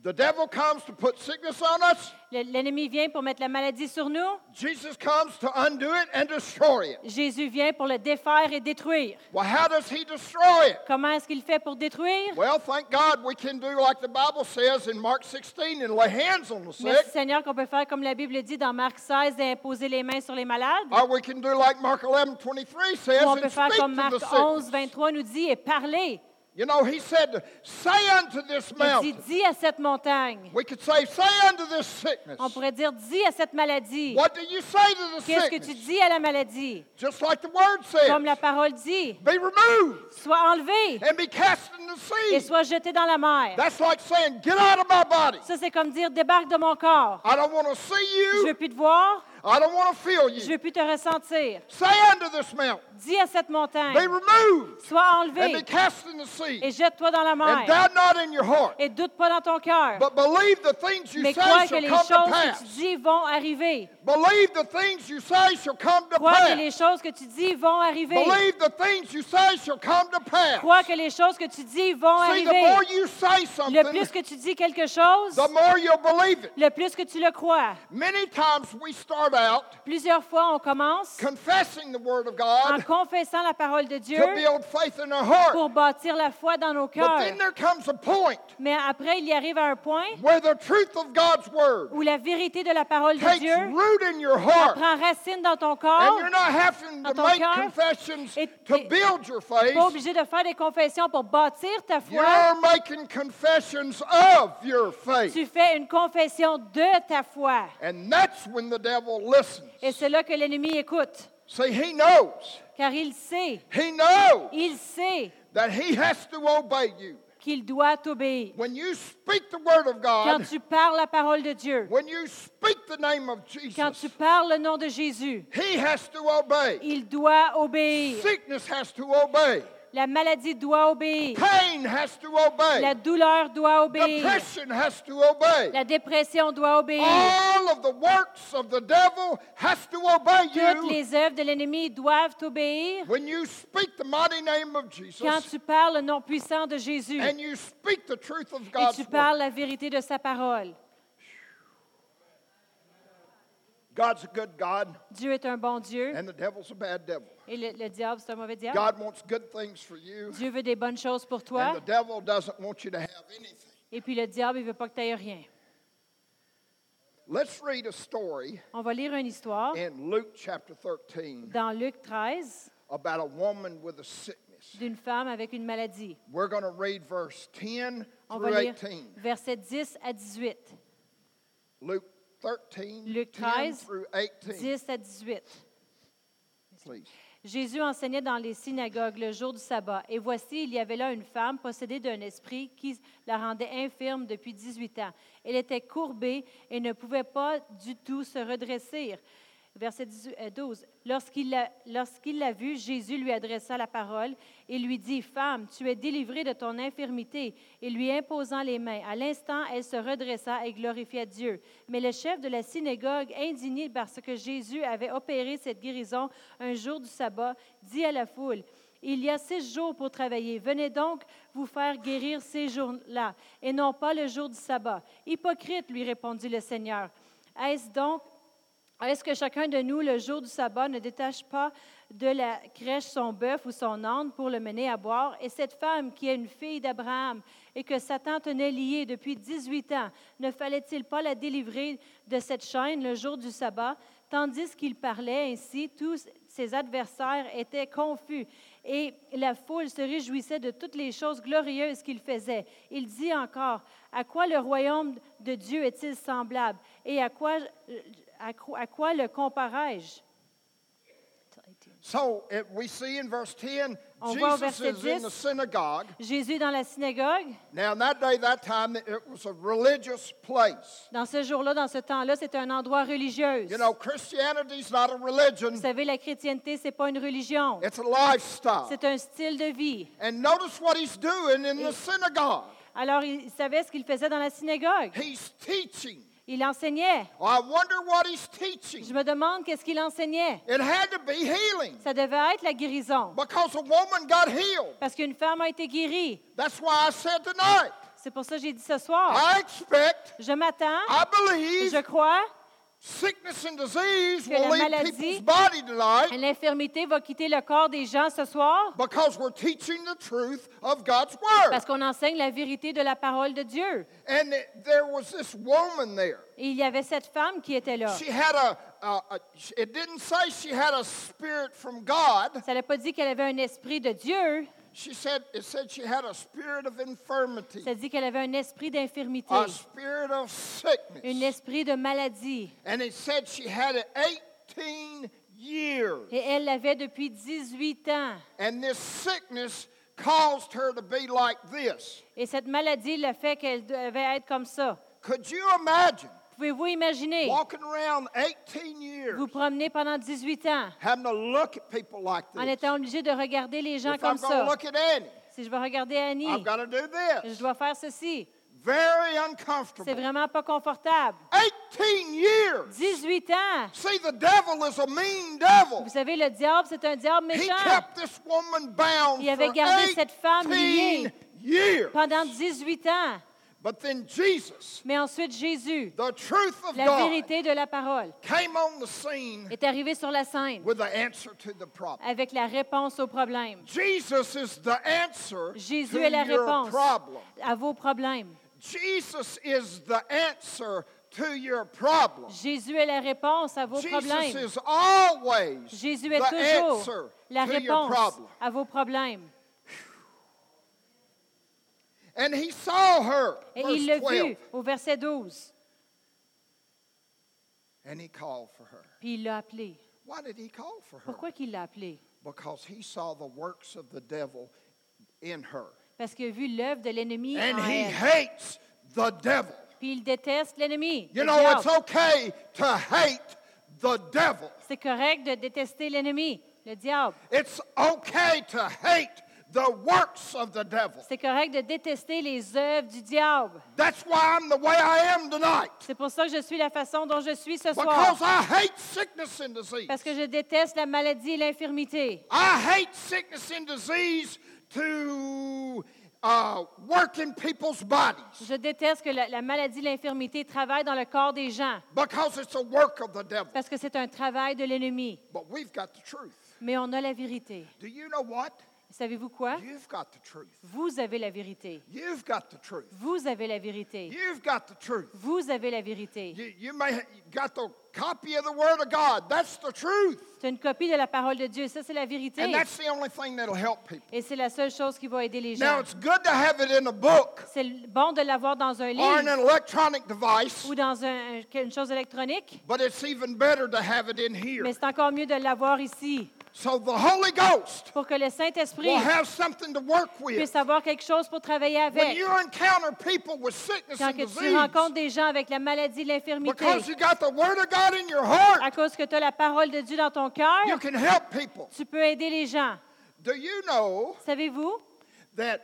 Speaker 2: The devil comes to put sickness on us.
Speaker 1: Le- L'ennemi vient pour mettre la maladie sur nous.
Speaker 2: Jesus comes to undo it and destroy it.
Speaker 1: Jésus vient pour le défaire et détruire.
Speaker 2: Well, how does he destroy it?
Speaker 1: Comment est-ce qu'il fait pour détruire?
Speaker 2: Well, thank God we can do like the Bible says in Mark 16 and lay hands on the sick.
Speaker 1: Merci Seigneur qu'on peut faire comme la Bible dit dans Marc 16 et imposer les mains sur les malades.
Speaker 2: Or we can do like Mark 11 23 says
Speaker 1: Ou on
Speaker 2: and
Speaker 1: peut faire comme Marc
Speaker 2: the
Speaker 1: 11,
Speaker 2: sick.
Speaker 1: 23 nous dit et parler.
Speaker 2: You know, he said, say unto this
Speaker 1: Il dit,
Speaker 2: mountain.
Speaker 1: dis à cette montagne.
Speaker 2: We could say, say unto this sickness.
Speaker 1: On pourrait dire, dis à cette maladie.
Speaker 2: What do you say to the
Speaker 1: Qu'est-ce que tu
Speaker 2: sickness?
Speaker 1: dis à la maladie?
Speaker 2: Just like the word says.
Speaker 1: Comme la parole dit,
Speaker 2: Be removed
Speaker 1: sois enlevé
Speaker 2: and be cast in the
Speaker 1: et
Speaker 2: sea.
Speaker 1: sois jeté dans la mer.
Speaker 2: That's like saying, get out of my body.
Speaker 1: Ça, c'est comme dire, débarque de mon corps.
Speaker 2: I don't want to see
Speaker 1: Je veux
Speaker 2: you.
Speaker 1: plus te voir,
Speaker 2: I don't want to feel
Speaker 1: je
Speaker 2: you.
Speaker 1: veux plus te ressentir.
Speaker 2: Say unto this mountain,
Speaker 1: Dis à cette
Speaker 2: be
Speaker 1: montagne,
Speaker 2: removed
Speaker 1: sois
Speaker 2: and be
Speaker 1: enlevé
Speaker 2: cast in the
Speaker 1: et
Speaker 2: sea.
Speaker 1: jette-toi dans la
Speaker 2: And
Speaker 1: mer.
Speaker 2: doubt not in your heart,
Speaker 1: Et doute pas dans ton cœur,
Speaker 2: but believe the things you
Speaker 1: mais
Speaker 2: say
Speaker 1: crois que
Speaker 2: shall
Speaker 1: les
Speaker 2: come
Speaker 1: choses
Speaker 2: to
Speaker 1: que tu
Speaker 2: pass.
Speaker 1: dis vont arriver.
Speaker 2: Believe the things you say shall come to
Speaker 1: Crois que les choses que tu dis vont arriver.
Speaker 2: Believe the things you say shall come to pass.
Speaker 1: Crois que les choses que tu dis vont
Speaker 2: See, the more
Speaker 1: arriver.
Speaker 2: you say
Speaker 1: Le
Speaker 2: something,
Speaker 1: plus que tu dis quelque chose,
Speaker 2: the more you'll believe it.
Speaker 1: le plus que tu le crois.
Speaker 2: Many times we start out
Speaker 1: Plusieurs fois, on commence
Speaker 2: confessing the Word of
Speaker 1: en
Speaker 2: God
Speaker 1: confessant la parole de Dieu
Speaker 2: to build faith in our heart.
Speaker 1: pour bâtir la foi dans nos
Speaker 2: But
Speaker 1: cœurs.
Speaker 2: then there comes a point
Speaker 1: Mais après, il y arrive à un point
Speaker 2: where the truth of God's Word
Speaker 1: où la vérité de la parole de
Speaker 2: takes
Speaker 1: Dieu
Speaker 2: root in your heart.
Speaker 1: prend racine dans ton
Speaker 2: And
Speaker 1: corps.
Speaker 2: you're not having
Speaker 1: dans
Speaker 2: to
Speaker 1: ton
Speaker 2: make
Speaker 1: cœur.
Speaker 2: confessions
Speaker 1: Et
Speaker 2: to
Speaker 1: t'es
Speaker 2: build your
Speaker 1: Tu n'es
Speaker 2: faith.
Speaker 1: pas obligé de faire des confessions pour bâtir ta foi.
Speaker 2: You're making confessions of your faith.
Speaker 1: Tu fais une confession de ta foi.
Speaker 2: And that's when the devil listens.
Speaker 1: Et c'est là que l'ennemi écoute.
Speaker 2: See, he knows.
Speaker 1: Car il sait,
Speaker 2: He knows
Speaker 1: il sait
Speaker 2: that he has to obey you.
Speaker 1: qu'il doit t'obéir.
Speaker 2: When you speak the word of
Speaker 1: Quand
Speaker 2: God,
Speaker 1: tu parles la parole de Dieu,
Speaker 2: when you speak the name of
Speaker 1: quand tu
Speaker 2: Jesus,
Speaker 1: parles le nom de Jésus,
Speaker 2: he has to obey.
Speaker 1: il doit obéir.
Speaker 2: Sickness has to obey.
Speaker 1: La maladie doit obéir.
Speaker 2: Pain has to obey.
Speaker 1: La douleur doit obéir.
Speaker 2: Depression has to obey.
Speaker 1: La dépression doit obéir.
Speaker 2: All of the works of the devil has to obey
Speaker 1: Toutes
Speaker 2: you
Speaker 1: les œuvres de l'ennemi doivent obéir
Speaker 2: when you speak the mighty name of Jesus
Speaker 1: quand tu parles le nom puissant de Jésus
Speaker 2: and you speak the truth of
Speaker 1: et tu parles la vérité de sa parole.
Speaker 2: God's a good God
Speaker 1: Dieu est un bon Dieu
Speaker 2: and the devil's a bad devil.
Speaker 1: et le, le diable, c'est un mauvais diable.
Speaker 2: God wants good things for you
Speaker 1: Dieu veut des bonnes choses pour
Speaker 2: and
Speaker 1: toi
Speaker 2: the devil doesn't want you to have anything.
Speaker 1: et puis le diable, il veut pas que tu aies rien.
Speaker 2: Let's read a story
Speaker 1: On va lire une histoire
Speaker 2: in Luke chapter 13
Speaker 1: dans Luc 13
Speaker 2: about a woman with a sickness.
Speaker 1: d'une femme avec une maladie.
Speaker 2: We're going to read verse 10
Speaker 1: On va
Speaker 2: through
Speaker 1: lire
Speaker 2: 18.
Speaker 1: versets 10 à 18.
Speaker 2: Luke 13,
Speaker 1: Luc
Speaker 2: 10
Speaker 1: 13,
Speaker 2: through 18.
Speaker 1: 10 à 18.
Speaker 2: Please.
Speaker 1: Jésus enseignait dans les synagogues le jour du sabbat. Et voici, il y avait là une femme possédée d'un esprit qui la rendait infirme depuis 18 ans. Elle était courbée et ne pouvait pas du tout se redresser. Verset 18, euh, 12. Lorsqu'il l'a lorsqu'il l'a vue, Jésus lui adressa la parole et lui dit, Femme, tu es délivrée de ton infirmité. Et lui imposant les mains, à l'instant, elle se redressa et glorifia Dieu. Mais le chef de la synagogue, indigné parce que Jésus avait opéré cette guérison un jour du sabbat, dit à la foule, il y a six jours pour travailler. Venez donc vous faire guérir ces jours-là, et non pas le jour du sabbat. Hypocrite, lui répondit le Seigneur. Est-ce donc est-ce que chacun de nous, le jour du sabbat, ne détache pas de la crèche son bœuf ou son âne pour le mener à boire? Et cette femme qui est une fille d'Abraham et que Satan tenait liée depuis 18 ans, ne fallait-il pas la délivrer de cette chaîne le jour du sabbat? Tandis qu'il parlait ainsi, tous ses adversaires étaient confus et la foule se réjouissait de toutes les choses glorieuses qu'il faisait. Il dit encore, à quoi le royaume de Dieu est-il semblable et à quoi, à quoi, à quoi le comparais-je?
Speaker 2: So it, we see in verse 10,
Speaker 1: On voit au
Speaker 2: Jesus
Speaker 1: verset
Speaker 2: is in the
Speaker 1: 10.
Speaker 2: synagogue.
Speaker 1: Jésus dans la synagogue.
Speaker 2: Now, in that day, that time, it was a religious place.
Speaker 1: Dans ce jour-là, dans ce temps-là, c'était un endroit religieux.
Speaker 2: You know, Christianity is not a religion,
Speaker 1: Vous savez, la chrétienté, c'est pas une religion.
Speaker 2: it's a lifestyle.
Speaker 1: C'est un style de vie.
Speaker 2: And notice what he's doing in the synagogue.
Speaker 1: Alors, il savait ce qu'il faisait dans la synagogue.
Speaker 2: He's teaching.
Speaker 1: Il enseignait.
Speaker 2: I wonder what he's teaching.
Speaker 1: Je me demande qu'est-ce qu'il enseignait.
Speaker 2: It had to be healing
Speaker 1: Ça devait être la guérison.
Speaker 2: because a woman got healed.
Speaker 1: Parce qu'une femme a été guérie.
Speaker 2: That's why I said tonight
Speaker 1: C'est pour ça que j'ai dit ce soir.
Speaker 2: I expect,
Speaker 1: Je m'attends,
Speaker 2: I believe,
Speaker 1: je crois, Que
Speaker 2: will
Speaker 1: la
Speaker 2: leave
Speaker 1: maladie-
Speaker 2: tonight
Speaker 1: l'infirmité va quitter le corps des gens ce soir
Speaker 2: because we're teaching the truth of God's Word.
Speaker 1: parce qu'on enseigne la vérité de la parole de Dieu.
Speaker 2: And there was this woman there.
Speaker 1: Et il y avait cette femme qui était là.
Speaker 2: She had a, a, a it didn't say she had a spirit from God.
Speaker 1: Ça n'a pas dit qu'elle avait un esprit de Dieu,
Speaker 2: She said, it said she had a spirit of infirmity,
Speaker 1: ça dit qu'elle avait un esprit d'infirmité,
Speaker 2: a spirit of
Speaker 1: un
Speaker 2: sickness.
Speaker 1: esprit de maladie.
Speaker 2: And it said she had it 18 years.
Speaker 1: Et elle l'avait depuis 18 ans.
Speaker 2: And this sickness caused her to be like this.
Speaker 1: Et cette maladie l'a fait qu'elle devait être comme ça.
Speaker 2: Could you imagine
Speaker 1: Pouvez-vous imaginer?
Speaker 2: walking around 18 years
Speaker 1: Vous promenez pendant 18 ans
Speaker 2: having to look at people like
Speaker 1: en étant obligé de regarder les gens
Speaker 2: If
Speaker 1: comme ça?
Speaker 2: look at Annie,
Speaker 1: Si je vais regarder Annie,
Speaker 2: I've got to do
Speaker 1: je dois faire ceci.
Speaker 2: Very
Speaker 1: C'est vraiment pas confortable.
Speaker 2: 18 years.
Speaker 1: 18 ans.
Speaker 2: See, the devil is a mean devil.
Speaker 1: Vous savez, le diable, c'est un diable
Speaker 2: He
Speaker 1: méchant.
Speaker 2: kept this woman bound
Speaker 1: Il avait gardé cette femme
Speaker 2: 18
Speaker 1: liée.
Speaker 2: years.
Speaker 1: Pendant 18 ans.
Speaker 2: But then Jesus,
Speaker 1: Mais ensuite, Jésus,
Speaker 2: the truth of
Speaker 1: la
Speaker 2: God,
Speaker 1: vérité de la parole,
Speaker 2: came on the scene
Speaker 1: est arrivé sur la scène
Speaker 2: with the answer to the problem.
Speaker 1: avec la réponse au problème.
Speaker 2: Jesus is the answer
Speaker 1: Jésus
Speaker 2: to
Speaker 1: est la
Speaker 2: your
Speaker 1: réponse
Speaker 2: problem.
Speaker 1: à vos problèmes.
Speaker 2: Jesus is the answer to your problem.
Speaker 1: Jésus est la réponse à vos
Speaker 2: Jesus
Speaker 1: problèmes.
Speaker 2: is always
Speaker 1: Jésus est
Speaker 2: the
Speaker 1: toujours
Speaker 2: answer
Speaker 1: la
Speaker 2: to your
Speaker 1: réponse
Speaker 2: problem.
Speaker 1: à vos problèmes.
Speaker 2: And he saw her,
Speaker 1: Et il l'a
Speaker 2: 12,
Speaker 1: vu au verset 12.
Speaker 2: and he called for her.
Speaker 1: Puis il l'a appelé.
Speaker 2: Why did he call for her?
Speaker 1: Pourquoi qu'il l'a appelé?
Speaker 2: Because he saw the works of the devil in her.
Speaker 1: Parce qu'il a vu l'œuvre de l'ennemi
Speaker 2: And
Speaker 1: en
Speaker 2: he
Speaker 1: elle.
Speaker 2: hates the devil.
Speaker 1: Puis il déteste l'ennemi.
Speaker 2: You
Speaker 1: le
Speaker 2: know,
Speaker 1: diable.
Speaker 2: it's okay to hate the devil.
Speaker 1: C'est correct de détester l'ennemi, le diable.
Speaker 2: It's okay to hate the works of the devil.
Speaker 1: C'est correct de détester les œuvres du diable.
Speaker 2: That's why I'm the way I am tonight.
Speaker 1: C'est pour ça que je suis la façon dont je suis ce soir.
Speaker 2: Because I hate sickness and disease.
Speaker 1: Parce que je déteste la maladie et l'infirmité.
Speaker 2: I hate sickness and disease to uh, work in people's bodies
Speaker 1: Je déteste que la, la maladie et l'infirmité travaillent dans le corps des gens.
Speaker 2: because it's a work of the devil.
Speaker 1: Parce que c'est un travail de l'ennemi.
Speaker 2: But we've got the truth.
Speaker 1: Mais on a la vérité.
Speaker 2: Do you know what?
Speaker 1: Savez-vous quoi?
Speaker 2: You've got the truth.
Speaker 1: Vous avez la vérité.
Speaker 2: You've got the truth.
Speaker 1: Vous avez la vérité.
Speaker 2: You've got the truth.
Speaker 1: Vous avez la vérité.
Speaker 2: You, you may have got the copy of the Word of God. That's the truth.
Speaker 1: C'est une copie de la parole de Dieu. Ça, c'est la vérité.
Speaker 2: And that's the only thing that'll help people.
Speaker 1: Et c'est la seule chose qui va aider les
Speaker 2: Now,
Speaker 1: gens.
Speaker 2: it's good to have it in a book
Speaker 1: C'est bon de l'avoir dans un
Speaker 2: or
Speaker 1: livre
Speaker 2: an electronic device,
Speaker 1: ou dans un- une chose électronique,
Speaker 2: but it's even better to have it in here.
Speaker 1: mais c'est encore mieux de l'avoir ici
Speaker 2: So the Holy Ghost
Speaker 1: pour que le Saint-Esprit
Speaker 2: will have something to work with.
Speaker 1: puisse avoir quelque chose pour travailler
Speaker 2: When
Speaker 1: avec.
Speaker 2: you encounter people with sickness
Speaker 1: Quand
Speaker 2: and
Speaker 1: que tu
Speaker 2: disease,
Speaker 1: rencontres des gens avec la maladie l'infirmité,
Speaker 2: because you got the Word of God in your heart,
Speaker 1: à cause que tu as la parole de Dieu dans ton
Speaker 2: you
Speaker 1: cœur,
Speaker 2: can help people.
Speaker 1: tu peux aider les gens.
Speaker 2: Do you know
Speaker 1: Savez-vous
Speaker 2: that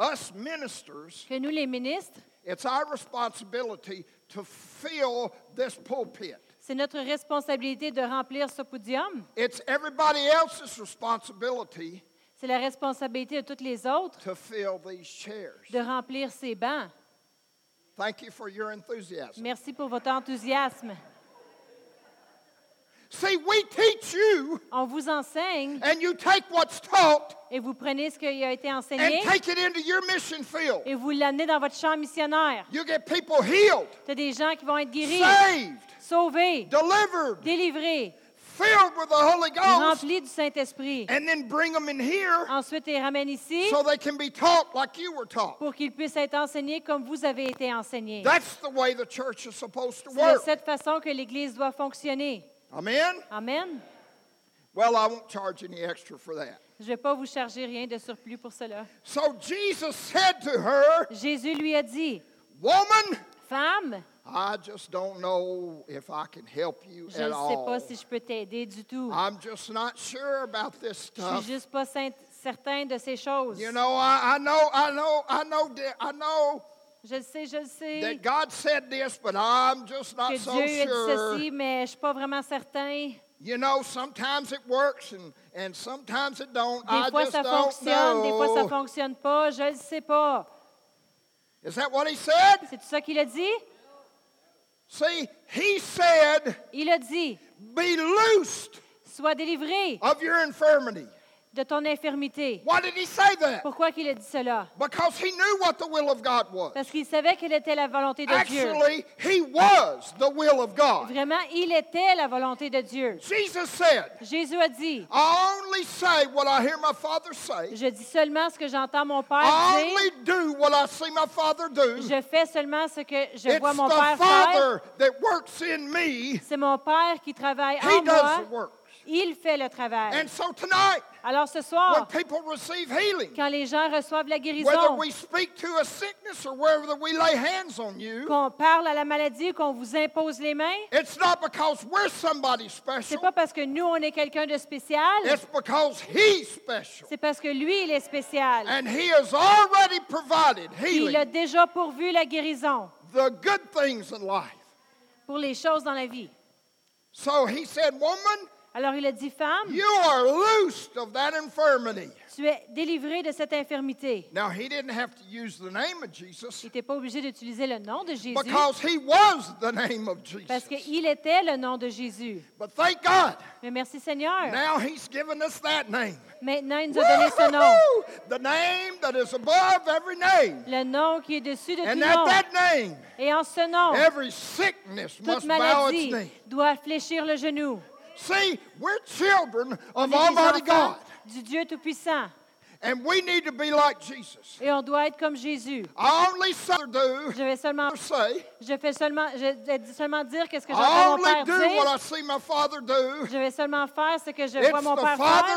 Speaker 2: us ministers,
Speaker 1: que nous, les ministres,
Speaker 2: it's our responsibility to fill this pulpit?
Speaker 1: C'est notre responsabilité de remplir ce podium.
Speaker 2: It's everybody else's responsibility
Speaker 1: C'est la responsabilité de toutes les autres
Speaker 2: to fill these chairs.
Speaker 1: de remplir ces bancs.
Speaker 2: Thank you for your enthusiasm.
Speaker 1: Merci pour votre enthousiasme.
Speaker 2: See, we teach you,
Speaker 1: On vous enseigne
Speaker 2: and you take what's taught
Speaker 1: et vous prenez ce qui a été
Speaker 2: and
Speaker 1: enseigné
Speaker 2: take it into your mission field.
Speaker 1: et vous l'amenez dans votre champ missionnaire.
Speaker 2: You get people healed,
Speaker 1: Tu as des gens qui vont être guéris,
Speaker 2: saved,
Speaker 1: sauvés,
Speaker 2: delivered,
Speaker 1: délivrés,
Speaker 2: filled with the Holy Ghost,
Speaker 1: remplis du Saint-Esprit.
Speaker 2: and then bring them in here
Speaker 1: Ensuite, les ramènent ici
Speaker 2: so they can be taught like you were taught.
Speaker 1: pour qu'ils puissent être enseignés comme vous avez été enseignés.
Speaker 2: That's the way the church is supposed to
Speaker 1: C'est de
Speaker 2: work.
Speaker 1: cette façon que l'Église doit fonctionner.
Speaker 2: Amen?
Speaker 1: Amen.
Speaker 2: Well, I won't charge any extra for that.
Speaker 1: Je ne vais pas vous charger rien de surplus pour cela.
Speaker 2: So Jesus said to her,
Speaker 1: Jésus lui a dit,
Speaker 2: Woman,
Speaker 1: Femme,
Speaker 2: I just don't know if I can help you
Speaker 1: je
Speaker 2: at
Speaker 1: ne sais
Speaker 2: all.
Speaker 1: pas si je peux t'aider du tout.
Speaker 2: I'm just not sure about this
Speaker 1: Je
Speaker 2: stuff.
Speaker 1: suis juste pas certain de ces choses.
Speaker 2: You know, I, I know, I know, I know, that- I know
Speaker 1: Je le sais, je le sais
Speaker 2: that God said this, but I'm just not so
Speaker 1: Dieu a dit
Speaker 2: sure.
Speaker 1: ceci, mais je ne suis pas vraiment certain.
Speaker 2: You know, sometimes it works and, and sometimes it don't.
Speaker 1: Des
Speaker 2: I
Speaker 1: fois,
Speaker 2: just
Speaker 1: ça
Speaker 2: don't
Speaker 1: fonctionne, des fois, ça
Speaker 2: know.
Speaker 1: fonctionne pas. Je ne le sais pas.
Speaker 2: Is that what he said?
Speaker 1: C'est tout ça qu'il a dit?
Speaker 2: See, he said,
Speaker 1: Il a dit,
Speaker 2: Be loosed
Speaker 1: sois délivré
Speaker 2: of your infirmity.
Speaker 1: De ton infirmité.
Speaker 2: Why did he say that?
Speaker 1: Pourquoi qu'il a dit cela?
Speaker 2: Because he knew what the will of God was.
Speaker 1: Parce qu'il savait quelle était la volonté de Dieu.
Speaker 2: Actually, he was the will of God.
Speaker 1: Vraiment, il était la volonté de Dieu.
Speaker 2: Jesus said,
Speaker 1: Jésus a dit,
Speaker 2: I only say what I hear my Father say.
Speaker 1: je dis seulement ce que j'entends mon Père
Speaker 2: I
Speaker 1: dire.
Speaker 2: only do what I see my Father do.
Speaker 1: Je fais seulement ce que je
Speaker 2: It's
Speaker 1: vois mon
Speaker 2: the
Speaker 1: Père faire.
Speaker 2: Father that works in me.
Speaker 1: C'est mon Père qui travaille
Speaker 2: He
Speaker 1: en
Speaker 2: does
Speaker 1: moi.
Speaker 2: the work.
Speaker 1: Il fait le travail.
Speaker 2: And so tonight,
Speaker 1: Alors ce
Speaker 2: when
Speaker 1: soir,
Speaker 2: people receive healing,
Speaker 1: quand les gens reçoivent la
Speaker 2: whether
Speaker 1: guérison,
Speaker 2: we speak to a sickness or whether we lay hands on you,
Speaker 1: qu'on parle à la maladie, qu'on vous impose les mains,
Speaker 2: it's not because we're somebody
Speaker 1: c'est
Speaker 2: special.
Speaker 1: pas parce que nous, on est quelqu'un de spécial,
Speaker 2: It's because He's special.
Speaker 1: c'est parce que lui, il est spécial.
Speaker 2: And He has already provided
Speaker 1: Puis il a
Speaker 2: healing,
Speaker 1: déjà pourvu la guérison
Speaker 2: the good things in life.
Speaker 1: pour les choses dans la vie.
Speaker 2: So He said, Woman,
Speaker 1: Alors il a dit, femme,
Speaker 2: you are loosed of that infirmity.
Speaker 1: tu es délivrée de cette infirmité.
Speaker 2: Now, He didn't have to use the name of Jesus
Speaker 1: Il n'était pas obligé d'utiliser le nom de Jésus
Speaker 2: because He was the name of
Speaker 1: parce
Speaker 2: Jesus.
Speaker 1: qu'il était le nom de Jésus.
Speaker 2: But thank God,
Speaker 1: Mais merci Seigneur.
Speaker 2: now He's given us that name.
Speaker 1: Maintenant, il nous a donné ce nom.
Speaker 2: Woo! The name that is above every name.
Speaker 1: Le nom qui est dessus de tout
Speaker 2: And at
Speaker 1: nom.
Speaker 2: that name,
Speaker 1: Et en ce nom,
Speaker 2: every sickness
Speaker 1: toute
Speaker 2: must bow its
Speaker 1: maladie
Speaker 2: knee.
Speaker 1: doit fléchir le genou.
Speaker 2: See, we're children of Almighty God,
Speaker 1: du Dieu Tout-Puissant.
Speaker 2: And we need to be like Jesus.
Speaker 1: Et on doit être comme Jésus.
Speaker 2: I only say, do,
Speaker 1: Je vais seulement,
Speaker 2: say,
Speaker 1: je fais seulement, je vais seulement dire qu'est-ce que j'entends mon
Speaker 2: only
Speaker 1: Père
Speaker 2: do what
Speaker 1: dire.
Speaker 2: I see my Father do.
Speaker 1: Je vais seulement faire ce que je
Speaker 2: It's
Speaker 1: vois mon Père faire.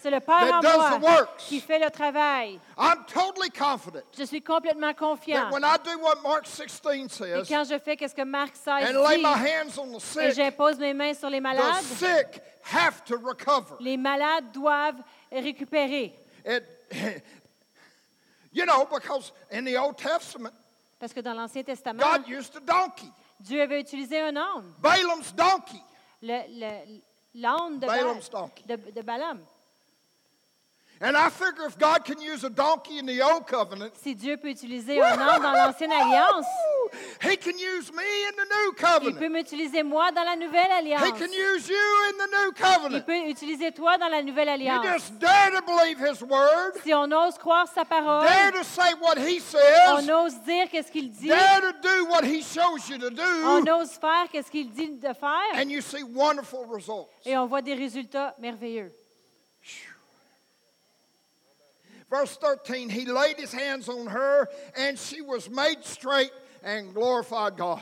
Speaker 1: C'est le Père en moi qui fait le travail.
Speaker 2: I'm totally confident
Speaker 1: Je suis complètement confiant.
Speaker 2: that when I do what Mark 16
Speaker 1: Et
Speaker 2: says
Speaker 1: quand je fais qu'est-ce que Marc 16
Speaker 2: and lay
Speaker 1: dit,
Speaker 2: my hands on the
Speaker 1: et
Speaker 2: sick,
Speaker 1: j'impose mes mains sur les
Speaker 2: the
Speaker 1: malades,
Speaker 2: sick have to recover.
Speaker 1: les malades doivent récupérer.
Speaker 2: It, you know, because in the Old Testament,
Speaker 1: Parce que dans l'Ancien Testament,
Speaker 2: God used a donkey,
Speaker 1: Dieu avait utilisé un âne,
Speaker 2: Balaam's donkey.
Speaker 1: le- le- l'âne de, Ba-
Speaker 2: Balaam's donkey.
Speaker 1: de, de Balaam.
Speaker 2: And I figure if God can use a donkey in the Old Covenant,
Speaker 1: Si Dieu peut utiliser un âne dans l'Ancienne Alliance,
Speaker 2: Woo! He can use me in the New
Speaker 1: il peut
Speaker 2: Covenant.
Speaker 1: m'utiliser moi dans la Nouvelle
Speaker 2: He
Speaker 1: Alliance.
Speaker 2: can use you in the New
Speaker 1: Il
Speaker 2: Covenant.
Speaker 1: peut utiliser toi dans la Nouvelle
Speaker 2: You
Speaker 1: Alliance.
Speaker 2: just dare to believe His word,
Speaker 1: Si on ose croire sa parole,
Speaker 2: dare to say what He
Speaker 1: on
Speaker 2: says,
Speaker 1: ose dire qu'est-ce qu'il dit,
Speaker 2: dare to do what He shows you to
Speaker 1: on ose faire qu'est-ce qu'il dit de faire,
Speaker 2: and you see wonderful results.
Speaker 1: et on voit des résultats merveilleux.
Speaker 2: Verse 13, He laid His hands on her, and she was made straight and glorified God.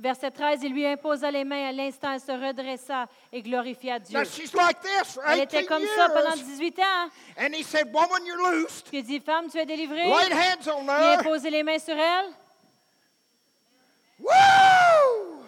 Speaker 1: Verset 13, il lui imposa les mains. À l'instant, elle se redressa et glorifia Dieu.
Speaker 2: Now she's like this for
Speaker 1: Elle était
Speaker 2: 18
Speaker 1: comme ça pendant
Speaker 2: years.
Speaker 1: 18 ans.
Speaker 2: And he said, Woman, you're loosed.
Speaker 1: Puis il dit, femme, tu es délivrée.
Speaker 2: Laid hands on
Speaker 1: Il a
Speaker 2: her.
Speaker 1: imposé les mains sur elle.
Speaker 2: Woo!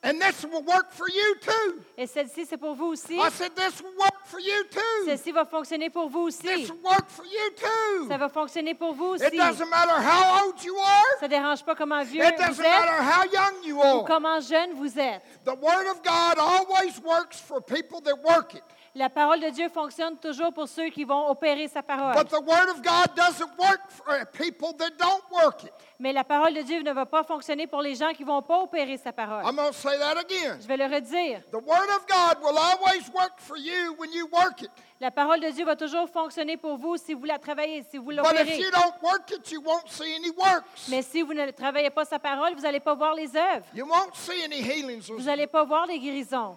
Speaker 2: And this will work for you too.
Speaker 1: Et celle-ci, c'est pour vous aussi.
Speaker 2: I said, This will work for you too.
Speaker 1: Celle-ci va fonctionner pour vous aussi.
Speaker 2: This will work for you too.
Speaker 1: Ça va fonctionner pour vous
Speaker 2: It doesn't matter how old you are,
Speaker 1: Ça dérange pas comment vieux
Speaker 2: it doesn't
Speaker 1: êtes
Speaker 2: matter how young you
Speaker 1: ou
Speaker 2: are.
Speaker 1: comment jeune vous êtes.
Speaker 2: The Word of God always works for people that work it.
Speaker 1: La parole de Dieu fonctionne toujours pour ceux qui vont opérer sa parole.
Speaker 2: But the Word of God doesn't work for people that don't work it.
Speaker 1: Mais la parole de Dieu ne va pas fonctionner pour les gens qui ne vont pas opérer sa parole.
Speaker 2: I'm going to say that again.
Speaker 1: Je vais le redire.
Speaker 2: The Word of God will always work for you when you work it.
Speaker 1: La parole de Dieu va toujours fonctionner pour vous si vous la travaillez, si vous
Speaker 2: But if
Speaker 1: l'opérez.
Speaker 2: you don't work it, you won't see any works.
Speaker 1: Mais si vous ne travaillez pas sa parole, vous n'allez pas voir les œuvres.
Speaker 2: You won't see any healings.
Speaker 1: Vous n'allez pas voir les guérisons.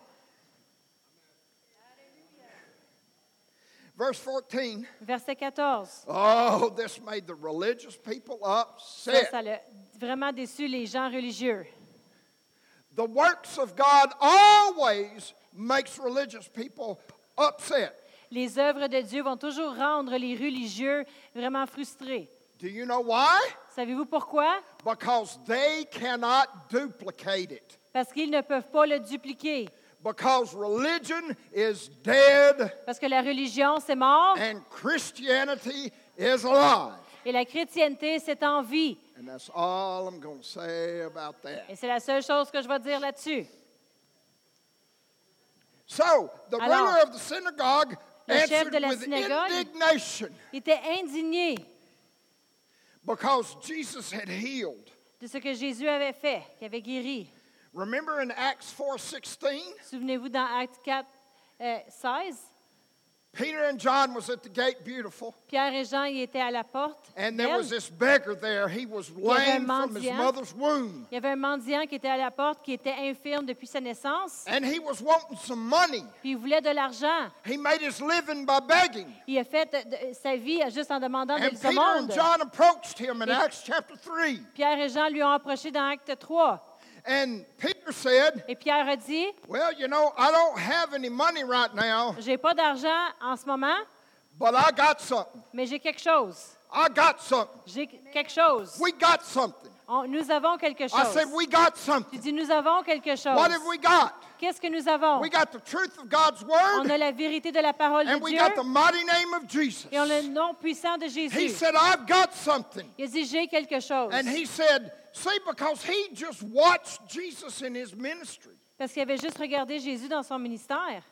Speaker 2: Verse 14.
Speaker 1: Verset 14.
Speaker 2: Oh, this made the religious people
Speaker 1: Ça,
Speaker 2: upset.
Speaker 1: ça a vraiment déçu les gens religieux.
Speaker 2: The works of God always makes religious people upset.
Speaker 1: Les œuvres de Dieu vont toujours rendre les religieux vraiment frustrés.
Speaker 2: Do you know why?
Speaker 1: Savez-vous pourquoi?
Speaker 2: Because they cannot duplicate it.
Speaker 1: Parce qu'ils ne peuvent pas le dupliquer.
Speaker 2: Because religion is dead
Speaker 1: Parce que la religion, c'est mort
Speaker 2: and Christianity is alive.
Speaker 1: et la chrétienté, c'est en vie.
Speaker 2: And that's all I'm going to say about that.
Speaker 1: Et c'est la seule chose que je vais dire là-dessus.
Speaker 2: So, the
Speaker 1: Alors,
Speaker 2: ruler of the synagogue
Speaker 1: le chef
Speaker 2: answered
Speaker 1: de la synagogue- était indigné.
Speaker 2: because Jesus had healed.
Speaker 1: de ce que Jésus avait fait, qu'il avait guéri.
Speaker 2: Remember in Acts 4:16,
Speaker 1: Souvenez-vous dans Acte 4, euh, 16,
Speaker 2: Peter and John was at the gate beautiful,
Speaker 1: Pierre et Jean étaient à la porte.
Speaker 2: and there was this beggar there. He was
Speaker 1: avait un
Speaker 2: lame from his
Speaker 1: mendiant.
Speaker 2: mother's womb,
Speaker 1: Il y avait un mendiant qui était à la porte, qui était infirme depuis sa naissance,
Speaker 2: and he was wanting some money.
Speaker 1: puis il voulait de l'argent.
Speaker 2: He made his living by begging.
Speaker 1: Il a fait de- de- sa vie juste en demandant de
Speaker 2: And Peter and
Speaker 1: monde.
Speaker 2: John approached him in
Speaker 1: Et-
Speaker 2: Acts chapter 3.
Speaker 1: Pierre et Jean lui ont approché dans Acte 3.
Speaker 2: And Peter said,
Speaker 1: Et Pierre a dit,
Speaker 2: Well, you know, I don't have any money right now,
Speaker 1: j'ai pas d'argent en ce moment,
Speaker 2: but I got something.
Speaker 1: mais j'ai quelque chose.
Speaker 2: I got something.
Speaker 1: J'ai quelque chose.
Speaker 2: We got something.
Speaker 1: On- nous avons quelque
Speaker 2: I
Speaker 1: chose.
Speaker 2: said, We got
Speaker 1: Tu
Speaker 2: something.
Speaker 1: dis, nous avons quelque chose.
Speaker 2: What have we got?
Speaker 1: Qu'est-ce que nous avons?
Speaker 2: We got the truth of God's
Speaker 1: On
Speaker 2: word,
Speaker 1: a la vérité de la parole de
Speaker 2: and we
Speaker 1: Dieu
Speaker 2: got the mighty name of Jesus.
Speaker 1: et on a le nom puissant de
Speaker 2: He
Speaker 1: Jésus.
Speaker 2: said, I've got something.
Speaker 1: Il dit, j'ai quelque chose.
Speaker 2: And he said, See, because he just watched Jesus in his ministry.
Speaker 1: Parce qu'il avait juste regardé Jésus dans son ministère.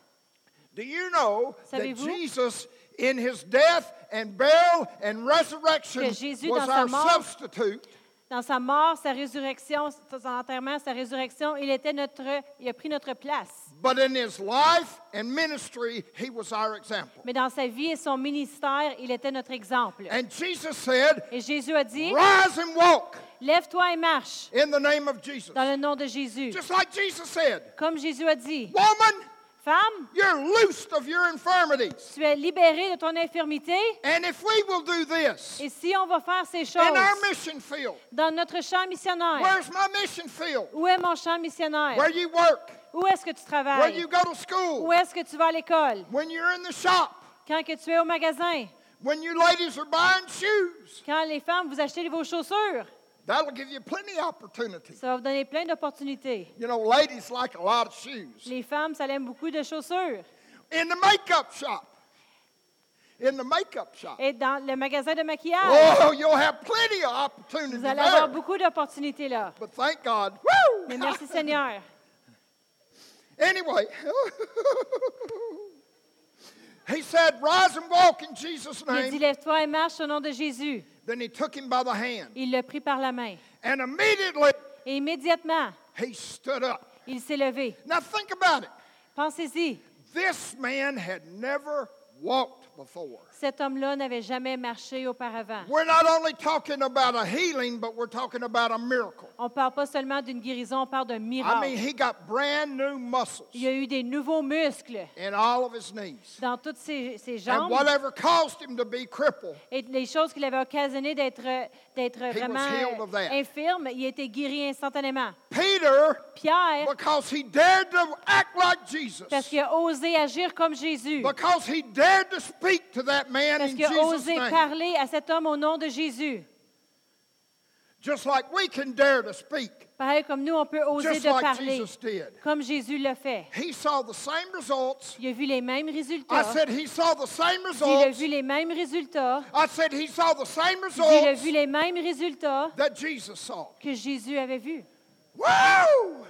Speaker 2: Do you know that? Jesus, in his death and burial and resurrection,
Speaker 1: Que Jésus,
Speaker 2: was
Speaker 1: dans sa
Speaker 2: our
Speaker 1: mort,
Speaker 2: substitute?
Speaker 1: Dans sa mort, sa résurrection, son enterrement, sa résurrection, il, était notre, il a pris notre place.
Speaker 2: But in his life and ministry, he was our example.
Speaker 1: Mais dans sa vie et son ministère, il était notre exemple.
Speaker 2: And Jesus said,
Speaker 1: Et Jésus a dit,
Speaker 2: Rise and walk
Speaker 1: lève-toi et marche
Speaker 2: in the name of Jesus.
Speaker 1: dans le nom de Jésus.
Speaker 2: Just like Jesus said,
Speaker 1: Comme Jésus a dit,
Speaker 2: Woman,
Speaker 1: femme,
Speaker 2: you're loosed of your infirmities.
Speaker 1: tu es libérée de ton infirmité.
Speaker 2: And if we will do this
Speaker 1: Et si on va faire ces
Speaker 2: in our
Speaker 1: choses
Speaker 2: mission field,
Speaker 1: dans notre champ missionnaire,
Speaker 2: where's my mission field?
Speaker 1: où est mon champ missionnaire?
Speaker 2: Where you work,
Speaker 1: Où est-ce que tu
Speaker 2: where
Speaker 1: travailles?
Speaker 2: you go to school,
Speaker 1: Où est-ce que tu vas à l'école?
Speaker 2: when you're in the shop,
Speaker 1: Quand que tu es au magasin?
Speaker 2: when you ladies are buying shoes?
Speaker 1: Quand les femmes, vous achetez vos chaussures?
Speaker 2: That'll give you plenty of opportunity.
Speaker 1: Ça va vous donner plein d'opportunités.
Speaker 2: You know, ladies like a lot of shoes.
Speaker 1: Les femmes, ça aime beaucoup de chaussures.
Speaker 2: In the makeup shop, in the makeup shop.
Speaker 1: Et dans le magasin de maquillage,
Speaker 2: Oh, you'll have plenty of opportunity
Speaker 1: vous allez avoir
Speaker 2: there.
Speaker 1: beaucoup d'opportunités là.
Speaker 2: But thank God. Woo!
Speaker 1: Mais merci Seigneur.
Speaker 2: Anyway, he said, Rise and walk in Jesus'
Speaker 1: Il a dit,
Speaker 2: name.
Speaker 1: lève-toi et marche au nom de Jésus.
Speaker 2: Then he took him by the hand.
Speaker 1: Il l'a pris par la main.
Speaker 2: And immediately
Speaker 1: Et immédiatement,
Speaker 2: he stood up.
Speaker 1: il s'est levé.
Speaker 2: Now think about it.
Speaker 1: Pensez-y,
Speaker 2: This man had never walked before.
Speaker 1: cet homme-là n'avait jamais marché auparavant.
Speaker 2: We're not only talking about a healing, but we're talking about a miracle.
Speaker 1: On ne parle pas seulement d'une guérison, on parle d'un
Speaker 2: I mean,
Speaker 1: miracle.
Speaker 2: he got brand new muscles
Speaker 1: Il a eu des nouveaux muscles
Speaker 2: in all of his knees.
Speaker 1: dans toutes ses, ses
Speaker 2: And
Speaker 1: jambes.
Speaker 2: whatever caused him to be crippled,
Speaker 1: Et les choses qui l'avaient occasionné d'être d'être vraiment infirme, il a été guéri instantanément.
Speaker 2: Peter,
Speaker 1: Pierre,
Speaker 2: because he dared to act like Jesus,
Speaker 1: parce qu'il a osé agir comme Jésus,
Speaker 2: because he dared to speak to that man
Speaker 1: parce qu'il a osé parler à cet homme au nom de Jésus.
Speaker 2: Just like we can dare to speak,
Speaker 1: Pareil comme nous, on peut oser
Speaker 2: just
Speaker 1: de
Speaker 2: like
Speaker 1: parler,
Speaker 2: Jesus did.
Speaker 1: comme Jésus l'a fait.
Speaker 2: He saw the same results.
Speaker 1: Il a vu les mêmes
Speaker 2: I
Speaker 1: résultats.
Speaker 2: said he saw the same
Speaker 1: Il a
Speaker 2: results.
Speaker 1: vu les mêmes résultats.
Speaker 2: I said he saw the same
Speaker 1: Il a
Speaker 2: results
Speaker 1: vu les mêmes résultats
Speaker 2: that Jesus saw.
Speaker 1: que Jésus avait vus.
Speaker 2: Woo!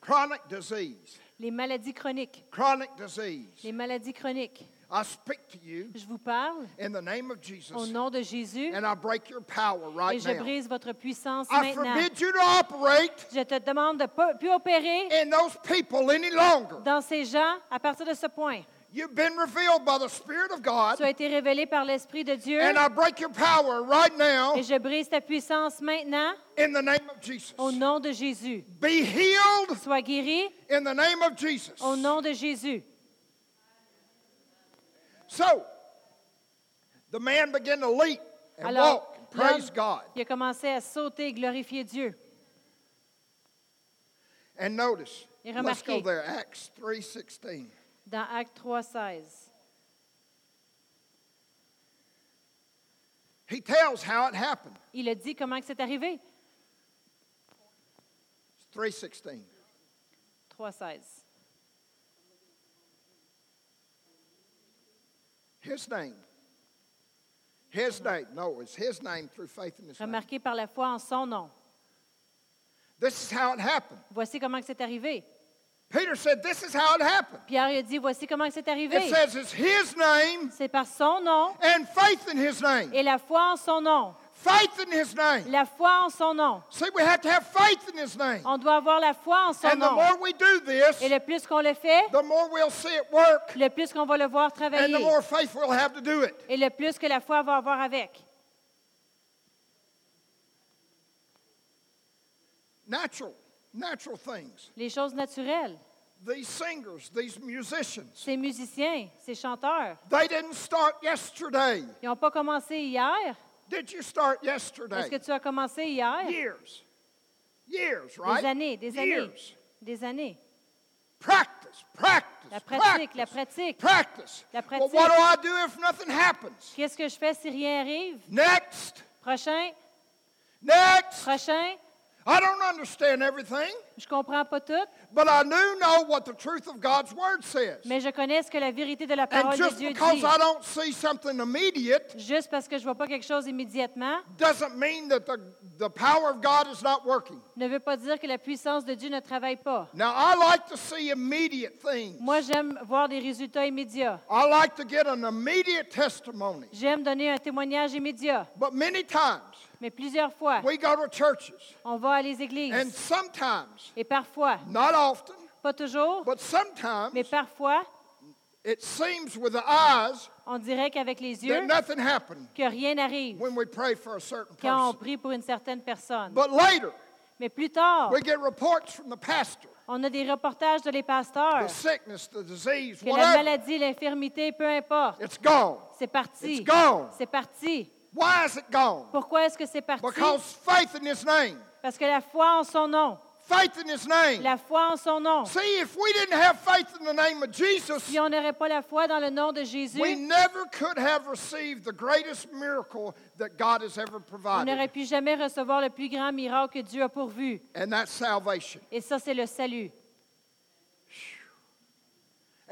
Speaker 2: Chronic disease.
Speaker 1: Les maladies chroniques.
Speaker 2: Chronic disease.
Speaker 1: Les maladies chroniques.
Speaker 2: I speak to you
Speaker 1: Je vous parle
Speaker 2: in the name of Jesus,
Speaker 1: au nom de Jésus
Speaker 2: and I break your power
Speaker 1: et
Speaker 2: right
Speaker 1: je
Speaker 2: now.
Speaker 1: brise votre puissance
Speaker 2: I
Speaker 1: maintenant.
Speaker 2: forbid you to operate
Speaker 1: Je te demande de ne plus opérer
Speaker 2: in those people any longer.
Speaker 1: dans ces gens à partir de ce point.
Speaker 2: You've been revealed by the Spirit of God,
Speaker 1: Tu as été révélé par l'Esprit de Dieu
Speaker 2: and I break your power right now
Speaker 1: et je brise ta puissance maintenant
Speaker 2: in the name of Jesus.
Speaker 1: au nom de Jésus.
Speaker 2: Be healed
Speaker 1: Sois guéri
Speaker 2: in the name of Jesus.
Speaker 1: au nom de Jésus.
Speaker 2: So, the man began to leap and
Speaker 1: Alors,
Speaker 2: walk and praise God.
Speaker 1: il a commencé à sauter et glorifier Dieu.
Speaker 2: And notice,
Speaker 1: Et
Speaker 2: let's go
Speaker 1: remarquez.
Speaker 2: there, Acts 3.16.
Speaker 1: Dans Acte 3, 16.
Speaker 2: He tells how it happened.
Speaker 1: Il a dit comment que c'est arrivé.
Speaker 2: 3.16.
Speaker 1: 3, 16.
Speaker 2: His name. His name. No, it's his name through faith in his name.
Speaker 1: Remarquez par la foi en son nom.
Speaker 2: This is how it happened.
Speaker 1: Voici comment que c'est arrivé.
Speaker 2: Peter said, This is how it happened.
Speaker 1: Pierre a dit, voici comment c'est
Speaker 2: It
Speaker 1: arrivé.
Speaker 2: says it's his name
Speaker 1: C'est par son nom
Speaker 2: and faith in his name.
Speaker 1: et la foi en son nom.
Speaker 2: Faith in his name.
Speaker 1: La foi en son nom.
Speaker 2: See, we have to have faith in his name.
Speaker 1: On doit avoir la foi en son
Speaker 2: And the
Speaker 1: nom.
Speaker 2: more we do this,
Speaker 1: Et le plus qu'on le fait,
Speaker 2: the more we'll see it work
Speaker 1: le plus qu'on va le voir
Speaker 2: and
Speaker 1: travailler.
Speaker 2: the more faith we'll have to do it.
Speaker 1: Et le plus que la foi va avoir avec.
Speaker 2: Natural, natural things.
Speaker 1: Les choses naturelles.
Speaker 2: These singers, these musicians,
Speaker 1: Ces musiciens, ces chanteurs,
Speaker 2: they didn't start yesterday.
Speaker 1: ils n'ont pas commencé hier.
Speaker 2: Did you start
Speaker 1: Est-ce que
Speaker 2: yesterday?
Speaker 1: tu as commencé hier?
Speaker 2: Years. Years,
Speaker 1: Des
Speaker 2: right?
Speaker 1: années, des années, des années.
Speaker 2: Practice, practice,
Speaker 1: La pratique, la
Speaker 2: practice,
Speaker 1: pratique.
Speaker 2: practice.
Speaker 1: La
Speaker 2: Well,
Speaker 1: pratique.
Speaker 2: what do I do if nothing happens?
Speaker 1: Qu'est-ce que je fais si rien arrive?
Speaker 2: Next,
Speaker 1: Prochain,
Speaker 2: next.
Speaker 1: prochain.
Speaker 2: I don't understand everything,
Speaker 1: Je comprends pas tout,
Speaker 2: but I do know what the truth of God's word says.
Speaker 1: mais je connais ce que la vérité de la parole de
Speaker 2: just
Speaker 1: Dieu
Speaker 2: because
Speaker 1: dit.
Speaker 2: I don't see something immediate
Speaker 1: Juste parce que je vois pas quelque chose immédiatement,
Speaker 2: doesn't mean that the, the power of God is not working.
Speaker 1: ne veut pas dire que la puissance de Dieu ne travaille pas.
Speaker 2: Now, I like to see immediate things.
Speaker 1: Moi, j'aime voir des résultats immédiats.
Speaker 2: I like to get an immediate testimony.
Speaker 1: J'aime donner un témoignage immédiat.
Speaker 2: But many times,
Speaker 1: Mais plusieurs fois,
Speaker 2: we go to churches,
Speaker 1: on va à les
Speaker 2: and
Speaker 1: églises.
Speaker 2: sometimes,
Speaker 1: Et parfois,
Speaker 2: not often,
Speaker 1: pas toujours,
Speaker 2: but sometimes,
Speaker 1: mais parfois,
Speaker 2: it seems with the eyes
Speaker 1: on dirait qu'avec les yeux,
Speaker 2: that nothing happened
Speaker 1: que rien n'arrive
Speaker 2: when we pray for a certain
Speaker 1: quand on
Speaker 2: person.
Speaker 1: prie pour une certaine personne.
Speaker 2: But later,
Speaker 1: Mais plus tard,
Speaker 2: we get reports from the pastor
Speaker 1: on a des reportages de les pasteurs
Speaker 2: the sickness, the disease,
Speaker 1: que la
Speaker 2: whatever.
Speaker 1: maladie, l'infirmité, peu importe,
Speaker 2: It's gone.
Speaker 1: c'est parti.
Speaker 2: It's gone.
Speaker 1: C'est parti.
Speaker 2: Why is it gone?
Speaker 1: Pourquoi est-ce que c'est parti?
Speaker 2: Because faith in His name.
Speaker 1: Parce que la foi en son nom,
Speaker 2: Faith in His name.
Speaker 1: la foi en son nom.
Speaker 2: See, if we didn't have faith in the name of Jesus,
Speaker 1: Si on n'aurait pas la foi dans le nom de Jésus,
Speaker 2: we never could have received the greatest miracle that God has ever
Speaker 1: on n'aurait
Speaker 2: provided,
Speaker 1: pu jamais recevoir le plus grand miracle que Dieu a pourvu.
Speaker 2: and that's salvation.
Speaker 1: Et ça, c'est le salut.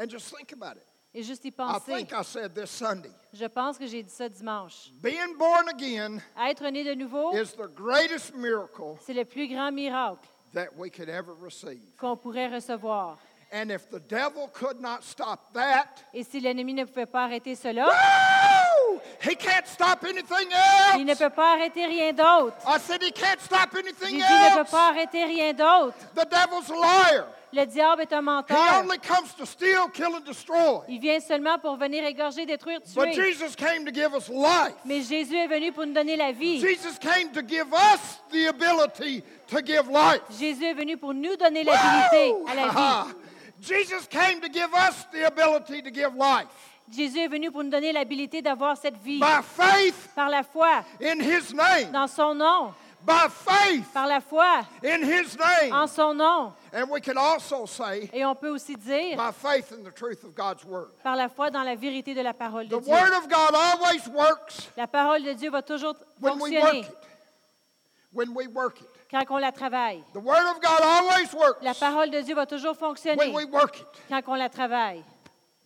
Speaker 2: And just think about it.
Speaker 1: Et juste y
Speaker 2: I
Speaker 1: penser.
Speaker 2: think I said this Sunday.
Speaker 1: Je pense que j'ai dit ça dimanche.
Speaker 2: Being born again
Speaker 1: Être né de nouveau,
Speaker 2: is the greatest miracle
Speaker 1: c'est le plus grand miracle
Speaker 2: that we could ever receive.
Speaker 1: qu'on pourrait recevoir.
Speaker 2: And if the devil could not stop that,
Speaker 1: Et si l'ennemi ne pouvait pas arrêter cela,
Speaker 2: woo, he can't stop anything
Speaker 1: il ne
Speaker 2: else.
Speaker 1: peut pas arrêter rien d'autre.
Speaker 2: I said he can't stop
Speaker 1: J'ai
Speaker 2: anything
Speaker 1: dit, il ne peut
Speaker 2: else.
Speaker 1: pas arrêter rien d'autre.
Speaker 2: The devil's a liar.
Speaker 1: Le diable est un
Speaker 2: He
Speaker 1: menteur.
Speaker 2: only comes to steal, kill, and destroy.
Speaker 1: Il vient seulement pour venir égorger, détruire,
Speaker 2: But
Speaker 1: tuer.
Speaker 2: Jesus came to give us life.
Speaker 1: Mais Jésus est venu pour nous donner la vie.
Speaker 2: Jesus came to give us the ability to give life.
Speaker 1: Jésus est venu pour nous donner l'habilité à la vie.
Speaker 2: Jesus came to give us the ability to give life
Speaker 1: Jésus est venu pour nous donner l'habilité d'avoir cette vie
Speaker 2: by faith
Speaker 1: par la foi
Speaker 2: in His name.
Speaker 1: dans son nom,
Speaker 2: By faith
Speaker 1: par la foi
Speaker 2: in His
Speaker 1: en
Speaker 2: name.
Speaker 1: son nom.
Speaker 2: And we can also say
Speaker 1: Et on peut aussi dire
Speaker 2: by faith in the truth of God's Word.
Speaker 1: par la foi dans la vérité de la parole de
Speaker 2: The
Speaker 1: Dieu.
Speaker 2: Word of God always works
Speaker 1: La parole de Dieu va toujours
Speaker 2: when we work
Speaker 1: fonctionner
Speaker 2: it. When we work it.
Speaker 1: Quand on la travaille.
Speaker 2: The Word of God always works
Speaker 1: La parole de Dieu va toujours fonctionner
Speaker 2: when we work it.
Speaker 1: quand on la travaille.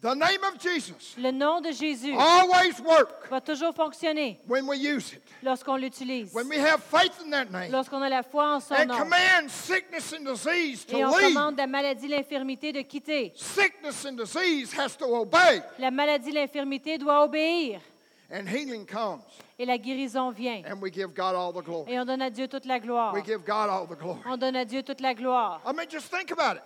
Speaker 2: The name of Jesus
Speaker 1: Le nom de Jésus
Speaker 2: always work
Speaker 1: va toujours fonctionner
Speaker 2: when we use it.
Speaker 1: lorsqu'on l'utilise,
Speaker 2: When we have faith in that name
Speaker 1: lorsqu'on a la foi en son
Speaker 2: and
Speaker 1: nom.
Speaker 2: command sickness and disease to
Speaker 1: Et on
Speaker 2: leave.
Speaker 1: commande la maladie, l'infirmité de quitter.
Speaker 2: Sickness and disease has to obey,
Speaker 1: La maladie, l'infirmité doit obéir.
Speaker 2: And healing comes,
Speaker 1: Et la guérison vient.
Speaker 2: and we give God all the glory.
Speaker 1: Et on donne à Dieu toute la gloire.
Speaker 2: We give God all the glory.
Speaker 1: On donne à Dieu toute la gloire.
Speaker 2: I mean, just think about it.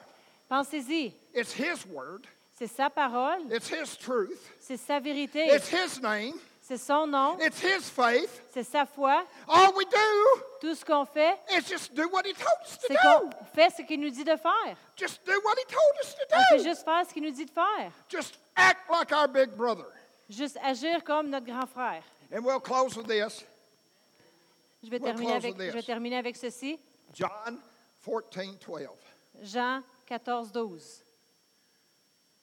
Speaker 1: Pensez-y.
Speaker 2: It's His word,
Speaker 1: C'est sa parole,
Speaker 2: it's His truth,
Speaker 1: c'est sa vérité,
Speaker 2: it's His name,
Speaker 1: c'est son nom,
Speaker 2: it's His faith.
Speaker 1: c'est sa foi.
Speaker 2: All we do
Speaker 1: Tout ce qu'on fait,
Speaker 2: is just do what He told us to
Speaker 1: c'est qu'on
Speaker 2: do.
Speaker 1: fait ce qu'il nous dit de faire.
Speaker 2: Just do what He told us
Speaker 1: On fait
Speaker 2: to do.
Speaker 1: juste faire ce qu'il nous dit de faire.
Speaker 2: Just act like our big brother.
Speaker 1: Juste agir comme notre grand frère.
Speaker 2: And we'll close with this
Speaker 1: Je vais,
Speaker 2: We'll
Speaker 1: terminer
Speaker 2: close
Speaker 1: avec,
Speaker 2: with
Speaker 1: je vais
Speaker 2: this.
Speaker 1: terminer avec ceci.
Speaker 2: John 14 12.
Speaker 1: Jean 14, 12.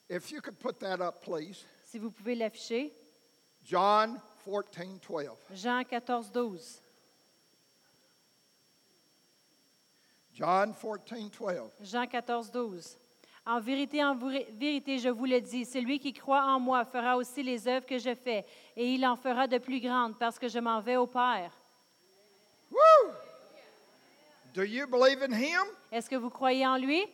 Speaker 2: If you could put that up, please.
Speaker 1: Si vous pouvez l'afficher.
Speaker 2: John 14 12.
Speaker 1: Jean 14, 12.
Speaker 2: John 14 12.
Speaker 1: Jean 14, 12. En vérité, en vérité, je vous le dis, celui qui croit en moi fera aussi les œuvres que je fais, et il en fera de plus grandes, parce que je m'en vais au Père.
Speaker 2: Woo! Do you believe in him?
Speaker 1: Est-ce que vous croyez en lui?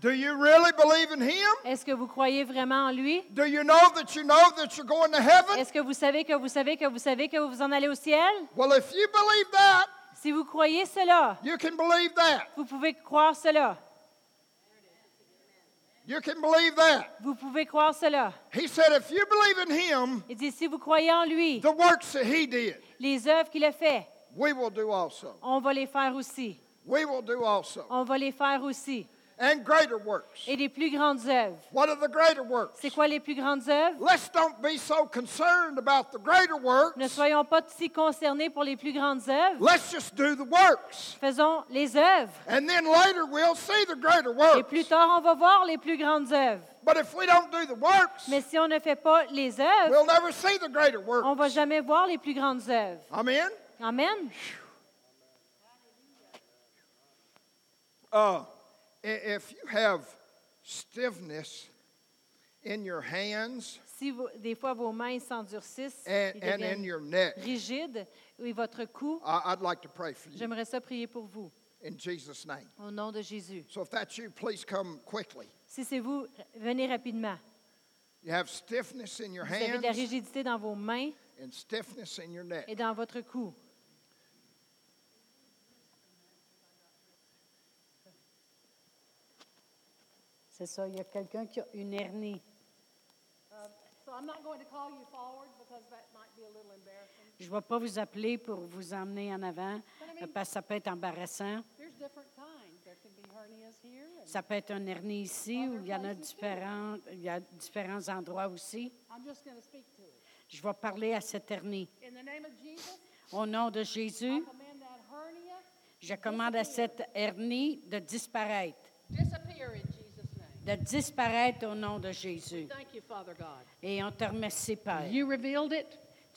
Speaker 2: Do you really believe in Him?
Speaker 1: Est-ce que vous croyez vraiment en lui?
Speaker 2: Do you know that you know that you're going to heaven?
Speaker 1: Est-ce que vous savez que vous savez que vous savez que vous vous en allez au ciel?
Speaker 2: Well, if you believe that,
Speaker 1: Si vous croyez cela,
Speaker 2: you can believe that.
Speaker 1: vous pouvez croire cela.
Speaker 2: You can believe that.
Speaker 1: Vous pouvez croire cela.
Speaker 2: He said, if you believe in Him,
Speaker 1: Il dit, si vous croyez en lui,
Speaker 2: the works that He did,
Speaker 1: les œuvres qu'il a fait,
Speaker 2: we will do also.
Speaker 1: on va les faire aussi.
Speaker 2: We will do also.
Speaker 1: On va les faire aussi.
Speaker 2: And greater works.
Speaker 1: Et les plus grandes œuvres.
Speaker 2: What are the greater works?
Speaker 1: C'est quoi les plus grandes œuvres?
Speaker 2: Let's don't be so concerned about the greater works.
Speaker 1: Ne soyons pas si concernés pour les plus grandes œuvres.
Speaker 2: Let's just do the works.
Speaker 1: Faisons les œuvres.
Speaker 2: And then later we'll see the greater
Speaker 1: Et plus
Speaker 2: works.
Speaker 1: tard, on va voir les plus grandes œuvres.
Speaker 2: But if we don't do the works,
Speaker 1: Mais si on ne fait pas les œuvres,
Speaker 2: we'll never see the greater
Speaker 1: on ne va jamais voir les plus grandes œuvres.
Speaker 2: Amen?
Speaker 1: Amen.
Speaker 2: Uh, if you have stiffness in your hands
Speaker 1: Si vous- des fois vos mains s'endurcissent
Speaker 2: and,
Speaker 1: et
Speaker 2: and in
Speaker 1: deviennent
Speaker 2: your neck,
Speaker 1: rigides, et votre cou,
Speaker 2: I- I'd like to pray for you
Speaker 1: j'aimerais ça prier pour vous,
Speaker 2: in Jesus' name.
Speaker 1: au nom de Jésus.
Speaker 2: So if that's you, please come quickly.
Speaker 1: Si c'est vous, venez rapidement.
Speaker 2: You have stiffness in your
Speaker 1: Vous avez de la
Speaker 2: hands
Speaker 1: rigidité dans vos mains
Speaker 2: and stiffness in your neck.
Speaker 1: et dans votre cou.
Speaker 3: C'est ça, il y a quelqu'un qui a une hernie.
Speaker 4: Embarrassing.
Speaker 3: Je ne vais pas vous appeler pour vous emmener en avant parce que ça peut être embarrassant. Ça peut être une hernie ici ou il y en a différents, il y a différents endroits aussi. Je vais parler à cette hernie. Au nom de Jésus, je commande à cette hernie de disparaître.
Speaker 4: disappear in Jesus' name.
Speaker 3: De disparaître au nom de Jésus.
Speaker 4: Thank you, Father God.
Speaker 3: Et on te remercie, Père.
Speaker 4: You revealed it,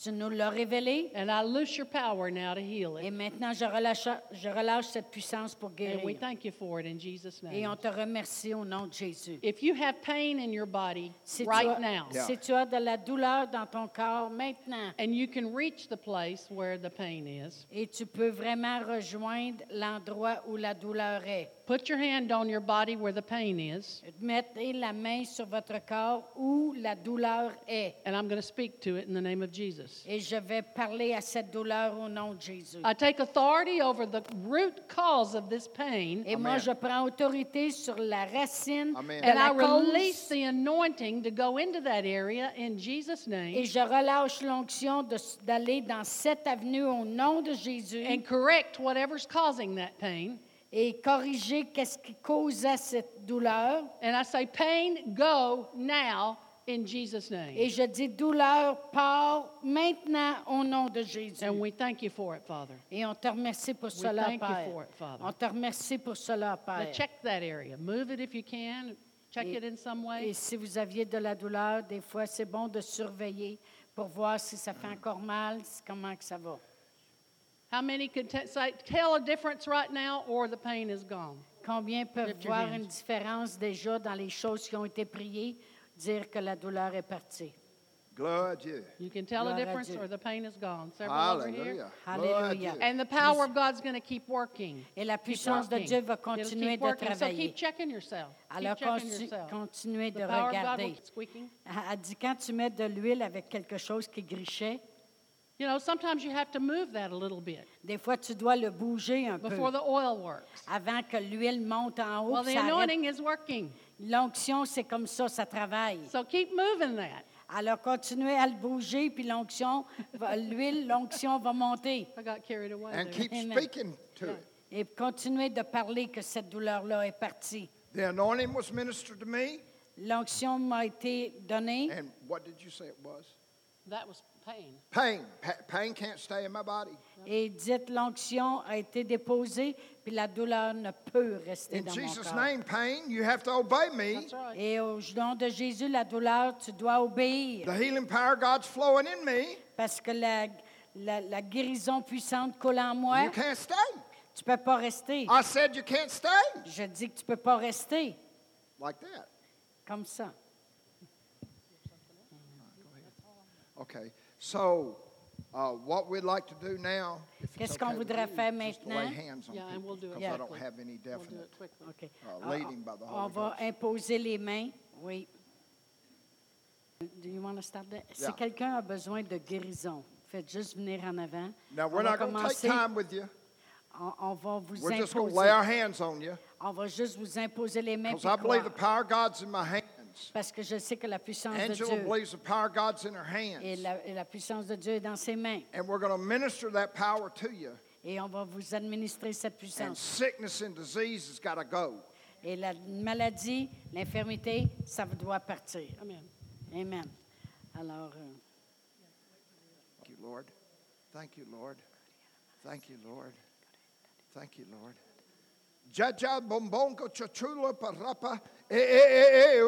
Speaker 3: Tu nous l'as révélé.
Speaker 4: and I loose your power now to heal
Speaker 3: Et
Speaker 4: it.
Speaker 3: maintenant, je relâche, je relâche cette puissance pour
Speaker 4: And we
Speaker 3: guérir.
Speaker 4: thank you for it in Jesus'
Speaker 3: Et
Speaker 4: name.
Speaker 3: on te remercie au nom de Jésus.
Speaker 4: If you have pain in your body
Speaker 3: Si,
Speaker 4: right
Speaker 3: tu as,
Speaker 4: now,
Speaker 3: si tu as de la douleur dans ton corps maintenant
Speaker 4: and you can reach the place where the pain is,
Speaker 3: et tu peux vraiment rejoindre l'endroit où la douleur est,
Speaker 4: put your hand on your body where the pain is,
Speaker 3: mettez la main sur votre corps où la douleur est.
Speaker 4: and I'm going to speak to it in the name of Jesus.
Speaker 3: Et je vais parler à cette douleur au nom de Jésus.
Speaker 4: I take authority over the root cause of this pain,
Speaker 3: Et moi, je prends autorité sur la racine
Speaker 2: Amen.
Speaker 4: and
Speaker 3: la
Speaker 4: I release the anointing to go into that area in Jesus'
Speaker 3: et
Speaker 4: name
Speaker 3: je relâche l'onction d'aller dans cette avenue au nom de Jésus
Speaker 4: and correct whatever's causing that pain.
Speaker 3: Et corriger qu'est-ce qui causait cette douleur.
Speaker 4: And I say, pain, go now in Jesus' name.
Speaker 3: Et je dis douleur, pars maintenant au nom de Jésus.
Speaker 4: And we thank you for it, Father.
Speaker 3: Et on te remercie pour cela,
Speaker 4: thank you
Speaker 3: Père.
Speaker 4: for it, Father.
Speaker 3: On te remercie pour cela,
Speaker 4: Now
Speaker 3: Père.
Speaker 4: check that area. Move it if you can. Check
Speaker 3: Et-
Speaker 4: it in some
Speaker 3: Et
Speaker 4: way.
Speaker 3: si vous aviez de la douleur, des fois, c'est bon de surveiller pour voir si ça fait encore mal, comment que ça va.
Speaker 4: How many could t- say, tell a difference right now or the pain is gone?
Speaker 3: Combien peuvent
Speaker 4: Lift your
Speaker 3: voir
Speaker 4: hands.
Speaker 3: une différence déjà dans les choses qui ont été priées, dire que la douleur est partie?
Speaker 2: Gloire à Dieu.
Speaker 4: You can tell a
Speaker 3: Gloire à
Speaker 4: difference
Speaker 3: Dieu.
Speaker 4: or the pain is gone. Several over here?
Speaker 2: Hallelujah. Gloire à
Speaker 3: Hallelujah.
Speaker 2: Dieu.
Speaker 4: And the power of God's going to keep working.
Speaker 3: Et la puissance de
Speaker 4: working.
Speaker 3: Dieu va
Speaker 4: It'll
Speaker 3: continuer
Speaker 4: keep
Speaker 3: de
Speaker 4: working. So
Speaker 3: travailler.
Speaker 4: keep checking yourself.
Speaker 3: Alors,
Speaker 4: keep checking
Speaker 3: conti-
Speaker 4: yourself.
Speaker 3: continuez de
Speaker 4: The power of God
Speaker 3: regarder.
Speaker 4: squeaking.
Speaker 3: Elle dit, quand tu mets de l'huile avec quelque chose qui grichait,
Speaker 4: You know, sometimes you have to move that a little bit
Speaker 3: des fois, tu dois le bouger un peu
Speaker 4: before the oil works.
Speaker 3: avant que l'huile monte en haut.
Speaker 4: Well, the anointing is working.
Speaker 3: L'onction, c'est comme ça, ça travaille.
Speaker 4: So keep moving that.
Speaker 3: Alors, continuez à le bouger, puis l'onction, l'huile, l'onction va monter.
Speaker 4: I got carried away.
Speaker 2: And
Speaker 4: there.
Speaker 2: keep
Speaker 3: Amen.
Speaker 2: speaking to it.
Speaker 3: Et continuez de parler que cette douleur-là est partie.
Speaker 2: The anointing was ministered to me.
Speaker 3: L'onction m'a été donnée.
Speaker 2: And what did you say it was?
Speaker 4: That was pain.
Speaker 2: Pain. Pa- pain can't stay in my body.
Speaker 3: Et dites, l'onction a été déposée, puis la douleur ne peut rester
Speaker 2: In
Speaker 3: dans
Speaker 2: Jesus'
Speaker 3: mon corps.
Speaker 2: name, pain, you have to obey me.
Speaker 4: That's right.
Speaker 3: Et au nom de Jésus, la douleur, tu dois obéir.
Speaker 2: The healing power of God's flowing in me.
Speaker 3: Parce que la, la, la guérison puissante coule en moi.
Speaker 2: You can't stay.
Speaker 3: Tu peux pas rester.
Speaker 2: I said you can't stay.
Speaker 3: Je dis que tu peux pas rester
Speaker 2: Like that.
Speaker 3: comme ça.
Speaker 2: Okay. So Uh, what we'd like to do now, if it's
Speaker 3: Qu'est-ce qu'on
Speaker 2: okay with
Speaker 3: voudrait
Speaker 2: you,
Speaker 3: faire
Speaker 2: just lay
Speaker 3: maintenant?
Speaker 2: hands on
Speaker 4: Yeah, and we'll do it
Speaker 2: because I don't
Speaker 4: quickly.
Speaker 2: have any
Speaker 4: We'll do
Speaker 2: definite.
Speaker 4: it quickly.
Speaker 3: OK.
Speaker 2: Uh, leading by the
Speaker 3: On
Speaker 2: Holy
Speaker 3: va
Speaker 2: Ghost.
Speaker 3: imposer les mains. Oui. Do you want to start there? Si
Speaker 2: Yeah.
Speaker 3: quelqu'un a besoin de guérison, faites juste venir en avant.
Speaker 2: Now,
Speaker 3: On
Speaker 2: we're
Speaker 3: va
Speaker 2: not going to take
Speaker 3: commencer.
Speaker 2: time with you.
Speaker 3: On, on va vous
Speaker 2: We're just going to lay
Speaker 3: imposer.
Speaker 2: our hands on you
Speaker 3: On va juste vous imposer les mains.
Speaker 2: because
Speaker 3: puis
Speaker 2: I believe the
Speaker 3: croire.
Speaker 2: power of God's in my hands.
Speaker 3: Parce que je sais que la puissance de
Speaker 2: Angela
Speaker 3: Dieu
Speaker 2: believes the power of God's in her
Speaker 3: et
Speaker 2: hands.
Speaker 3: la, et la puissance de Dieu est dans ses mains.
Speaker 2: And we're going to minister that power to you.
Speaker 3: Et on va vous administrer cette
Speaker 2: And
Speaker 3: puissance.
Speaker 2: sickness and disease has got to go.
Speaker 3: Et la maladie, l'infirmité, ça doit partir.
Speaker 4: Amen.
Speaker 3: Amen. Alors, euh,
Speaker 2: Thank you, Lord. Thank you, Lord. Thank you, Lord. Thank you, Lord. Jaja bombongo chachula parapa e e e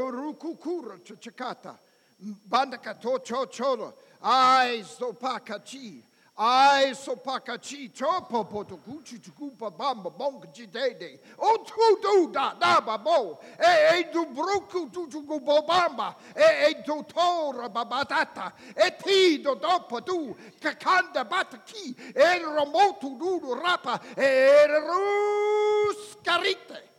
Speaker 2: e to cho cholo. Ai sopakachi ai sopakachi chopo poto kuchi chukupa bamba bonga jidede o tu du da da babo e e du bruku tu chuku bamba e e tu tora babatata e ti do dopo tu kakanda bataki e romotu du rapa e rus carite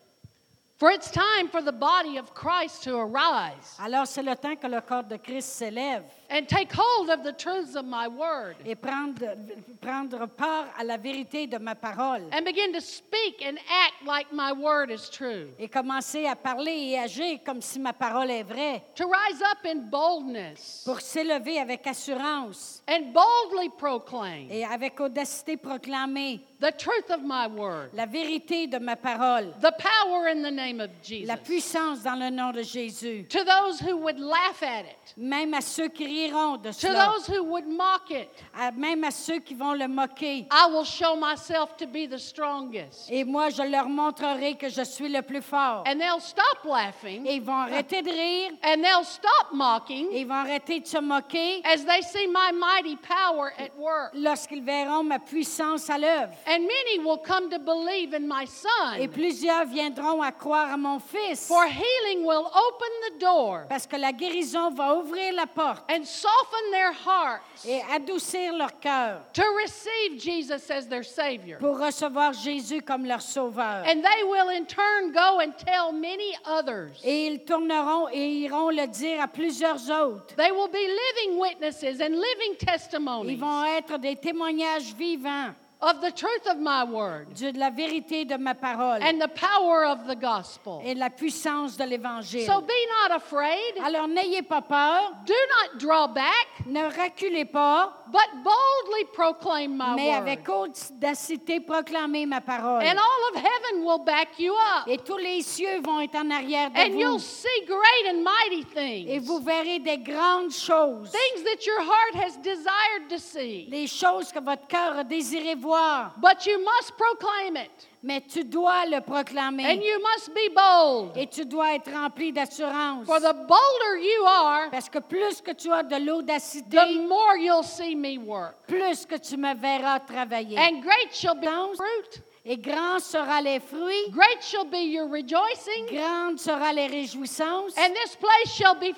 Speaker 4: For it's time for the body of Christ to arise.
Speaker 3: Alors c'est le temps que le corps de Christ s'élève
Speaker 4: and take hold of the truths of my word.
Speaker 3: Et prendre, prendre part à la vérité de ma parole.
Speaker 4: And begin to speak and act like my word is true.
Speaker 3: et commencer à parler et agir comme si ma parole est vraie.
Speaker 4: To rise up in boldness.
Speaker 3: Pour s'élever avec assurance.
Speaker 4: And boldly proclaim
Speaker 3: et avec audacité proclamer
Speaker 4: the truth of my word,
Speaker 3: la vérité de ma parole,
Speaker 4: the power in the name of Jesus.
Speaker 3: la puissance dans le nom de Jésus.
Speaker 4: To those who would laugh at it,
Speaker 3: Même à ceux qui riront de
Speaker 4: to
Speaker 3: cela,
Speaker 4: those who would mock it,
Speaker 3: à- même à ceux qui vont le moquer.
Speaker 4: I will show myself to be the strongest.
Speaker 3: Et moi, je leur montrerai que je suis le plus fort.
Speaker 4: And they'll stop laughing
Speaker 3: Et ils vont arrêter de rire,
Speaker 4: and they'll stop mocking
Speaker 3: et ils vont arrêter de se moquer
Speaker 4: as they see my mighty power at work.
Speaker 3: lorsqu'ils verront ma puissance à l'œuvre.
Speaker 4: And many will come to believe in my
Speaker 3: Et
Speaker 4: son.
Speaker 3: plusieurs viendront à croire à mon fils.
Speaker 4: For healing will open the door
Speaker 3: Parce que la guérison va ouvrir la porte
Speaker 4: and soften their hearts
Speaker 3: et adoucir leur cœur
Speaker 4: to receive Jesus as their Savior.
Speaker 3: pour recevoir Jésus comme leur sauveur.
Speaker 4: And they will in turn go and tell many others.
Speaker 3: Et ils tourneront et iront le dire à plusieurs autres.
Speaker 4: They will be living witnesses and living
Speaker 3: Ils
Speaker 4: testimonies
Speaker 3: vont être des témoignages vivants
Speaker 4: of the truth of my word
Speaker 3: de la vérité de ma parole
Speaker 4: and the power of the gospel.
Speaker 3: et la puissance de l'Évangile.
Speaker 4: So be not afraid.
Speaker 3: Alors n'ayez pas peur,
Speaker 4: Do not draw back,
Speaker 3: ne reculez pas,
Speaker 4: but boldly proclaim my
Speaker 3: mais
Speaker 4: word.
Speaker 3: avec audacité proclamez ma parole.
Speaker 4: And all of heaven will back you up.
Speaker 3: Et tous les cieux vont être en arrière de
Speaker 4: And you'll
Speaker 3: vous.
Speaker 4: see great and mighty
Speaker 3: Et
Speaker 4: things.
Speaker 3: vous verrez des grandes choses.
Speaker 4: Things that your heart has desired to see.
Speaker 3: Les choses que votre cœur a désiré voir.
Speaker 4: But you must proclaim it.
Speaker 3: Mais tu dois le
Speaker 4: And
Speaker 3: proclamer.
Speaker 4: you must be bold.
Speaker 3: Et tu dois être rempli d'assurance.
Speaker 4: For the bolder you are,
Speaker 3: Parce que plus que tu as de l'audacité,
Speaker 4: the more you'll see me work.
Speaker 3: plus que tu me verras travailler.
Speaker 4: And great shall be fruit.
Speaker 3: Et grand sera les fruits,
Speaker 4: Great shall be your rejoicing.
Speaker 3: grande sera les réjouissances,
Speaker 4: And this place shall be
Speaker 3: et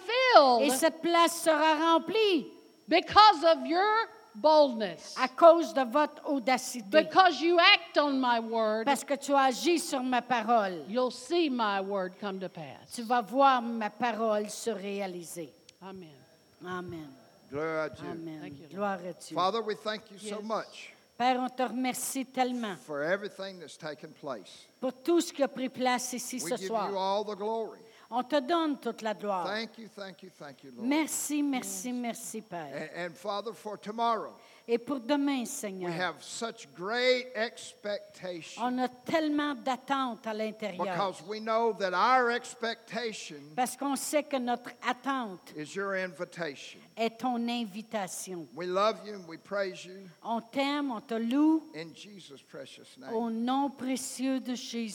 Speaker 4: filled
Speaker 3: cette place sera remplie
Speaker 4: because of your boldness.
Speaker 3: à cause de votre audacité.
Speaker 4: Because you act on my word,
Speaker 3: Parce que tu agis sur ma parole.
Speaker 4: you'll see my word come to pass.
Speaker 3: Tu vas voir ma parole se réaliser.
Speaker 4: Amen.
Speaker 3: Amen.
Speaker 2: Gloire à Dieu.
Speaker 3: Amen.
Speaker 4: Thank you.
Speaker 3: Gloire à Dieu.
Speaker 2: Father, we thank you so
Speaker 4: Yes.
Speaker 2: much
Speaker 3: Père, on te remercie tellement
Speaker 2: for everything that's taken place.
Speaker 3: pour tout ce qui a pris place ici
Speaker 2: We
Speaker 3: ce
Speaker 2: give you
Speaker 3: soir.
Speaker 2: all the glory.
Speaker 3: On te donne toute la gloire.
Speaker 2: Thank you, thank you, thank you, Lord.
Speaker 3: Merci, merci, merci, Père.
Speaker 2: And, and Father, for tomorrow,
Speaker 3: Et pour demain,
Speaker 2: we
Speaker 3: Seigneur,
Speaker 2: have such great expectation
Speaker 3: on a tellement d'attentes à l'intérieur.
Speaker 2: because we know that our expectation
Speaker 3: Parce qu'on sait que notre attente
Speaker 2: is your invitation.
Speaker 3: est ton invitation.
Speaker 2: We love you and we praise you
Speaker 3: On t'aime, on te loue
Speaker 2: in Jesus' precious name.
Speaker 3: au nom précieux de Jésus.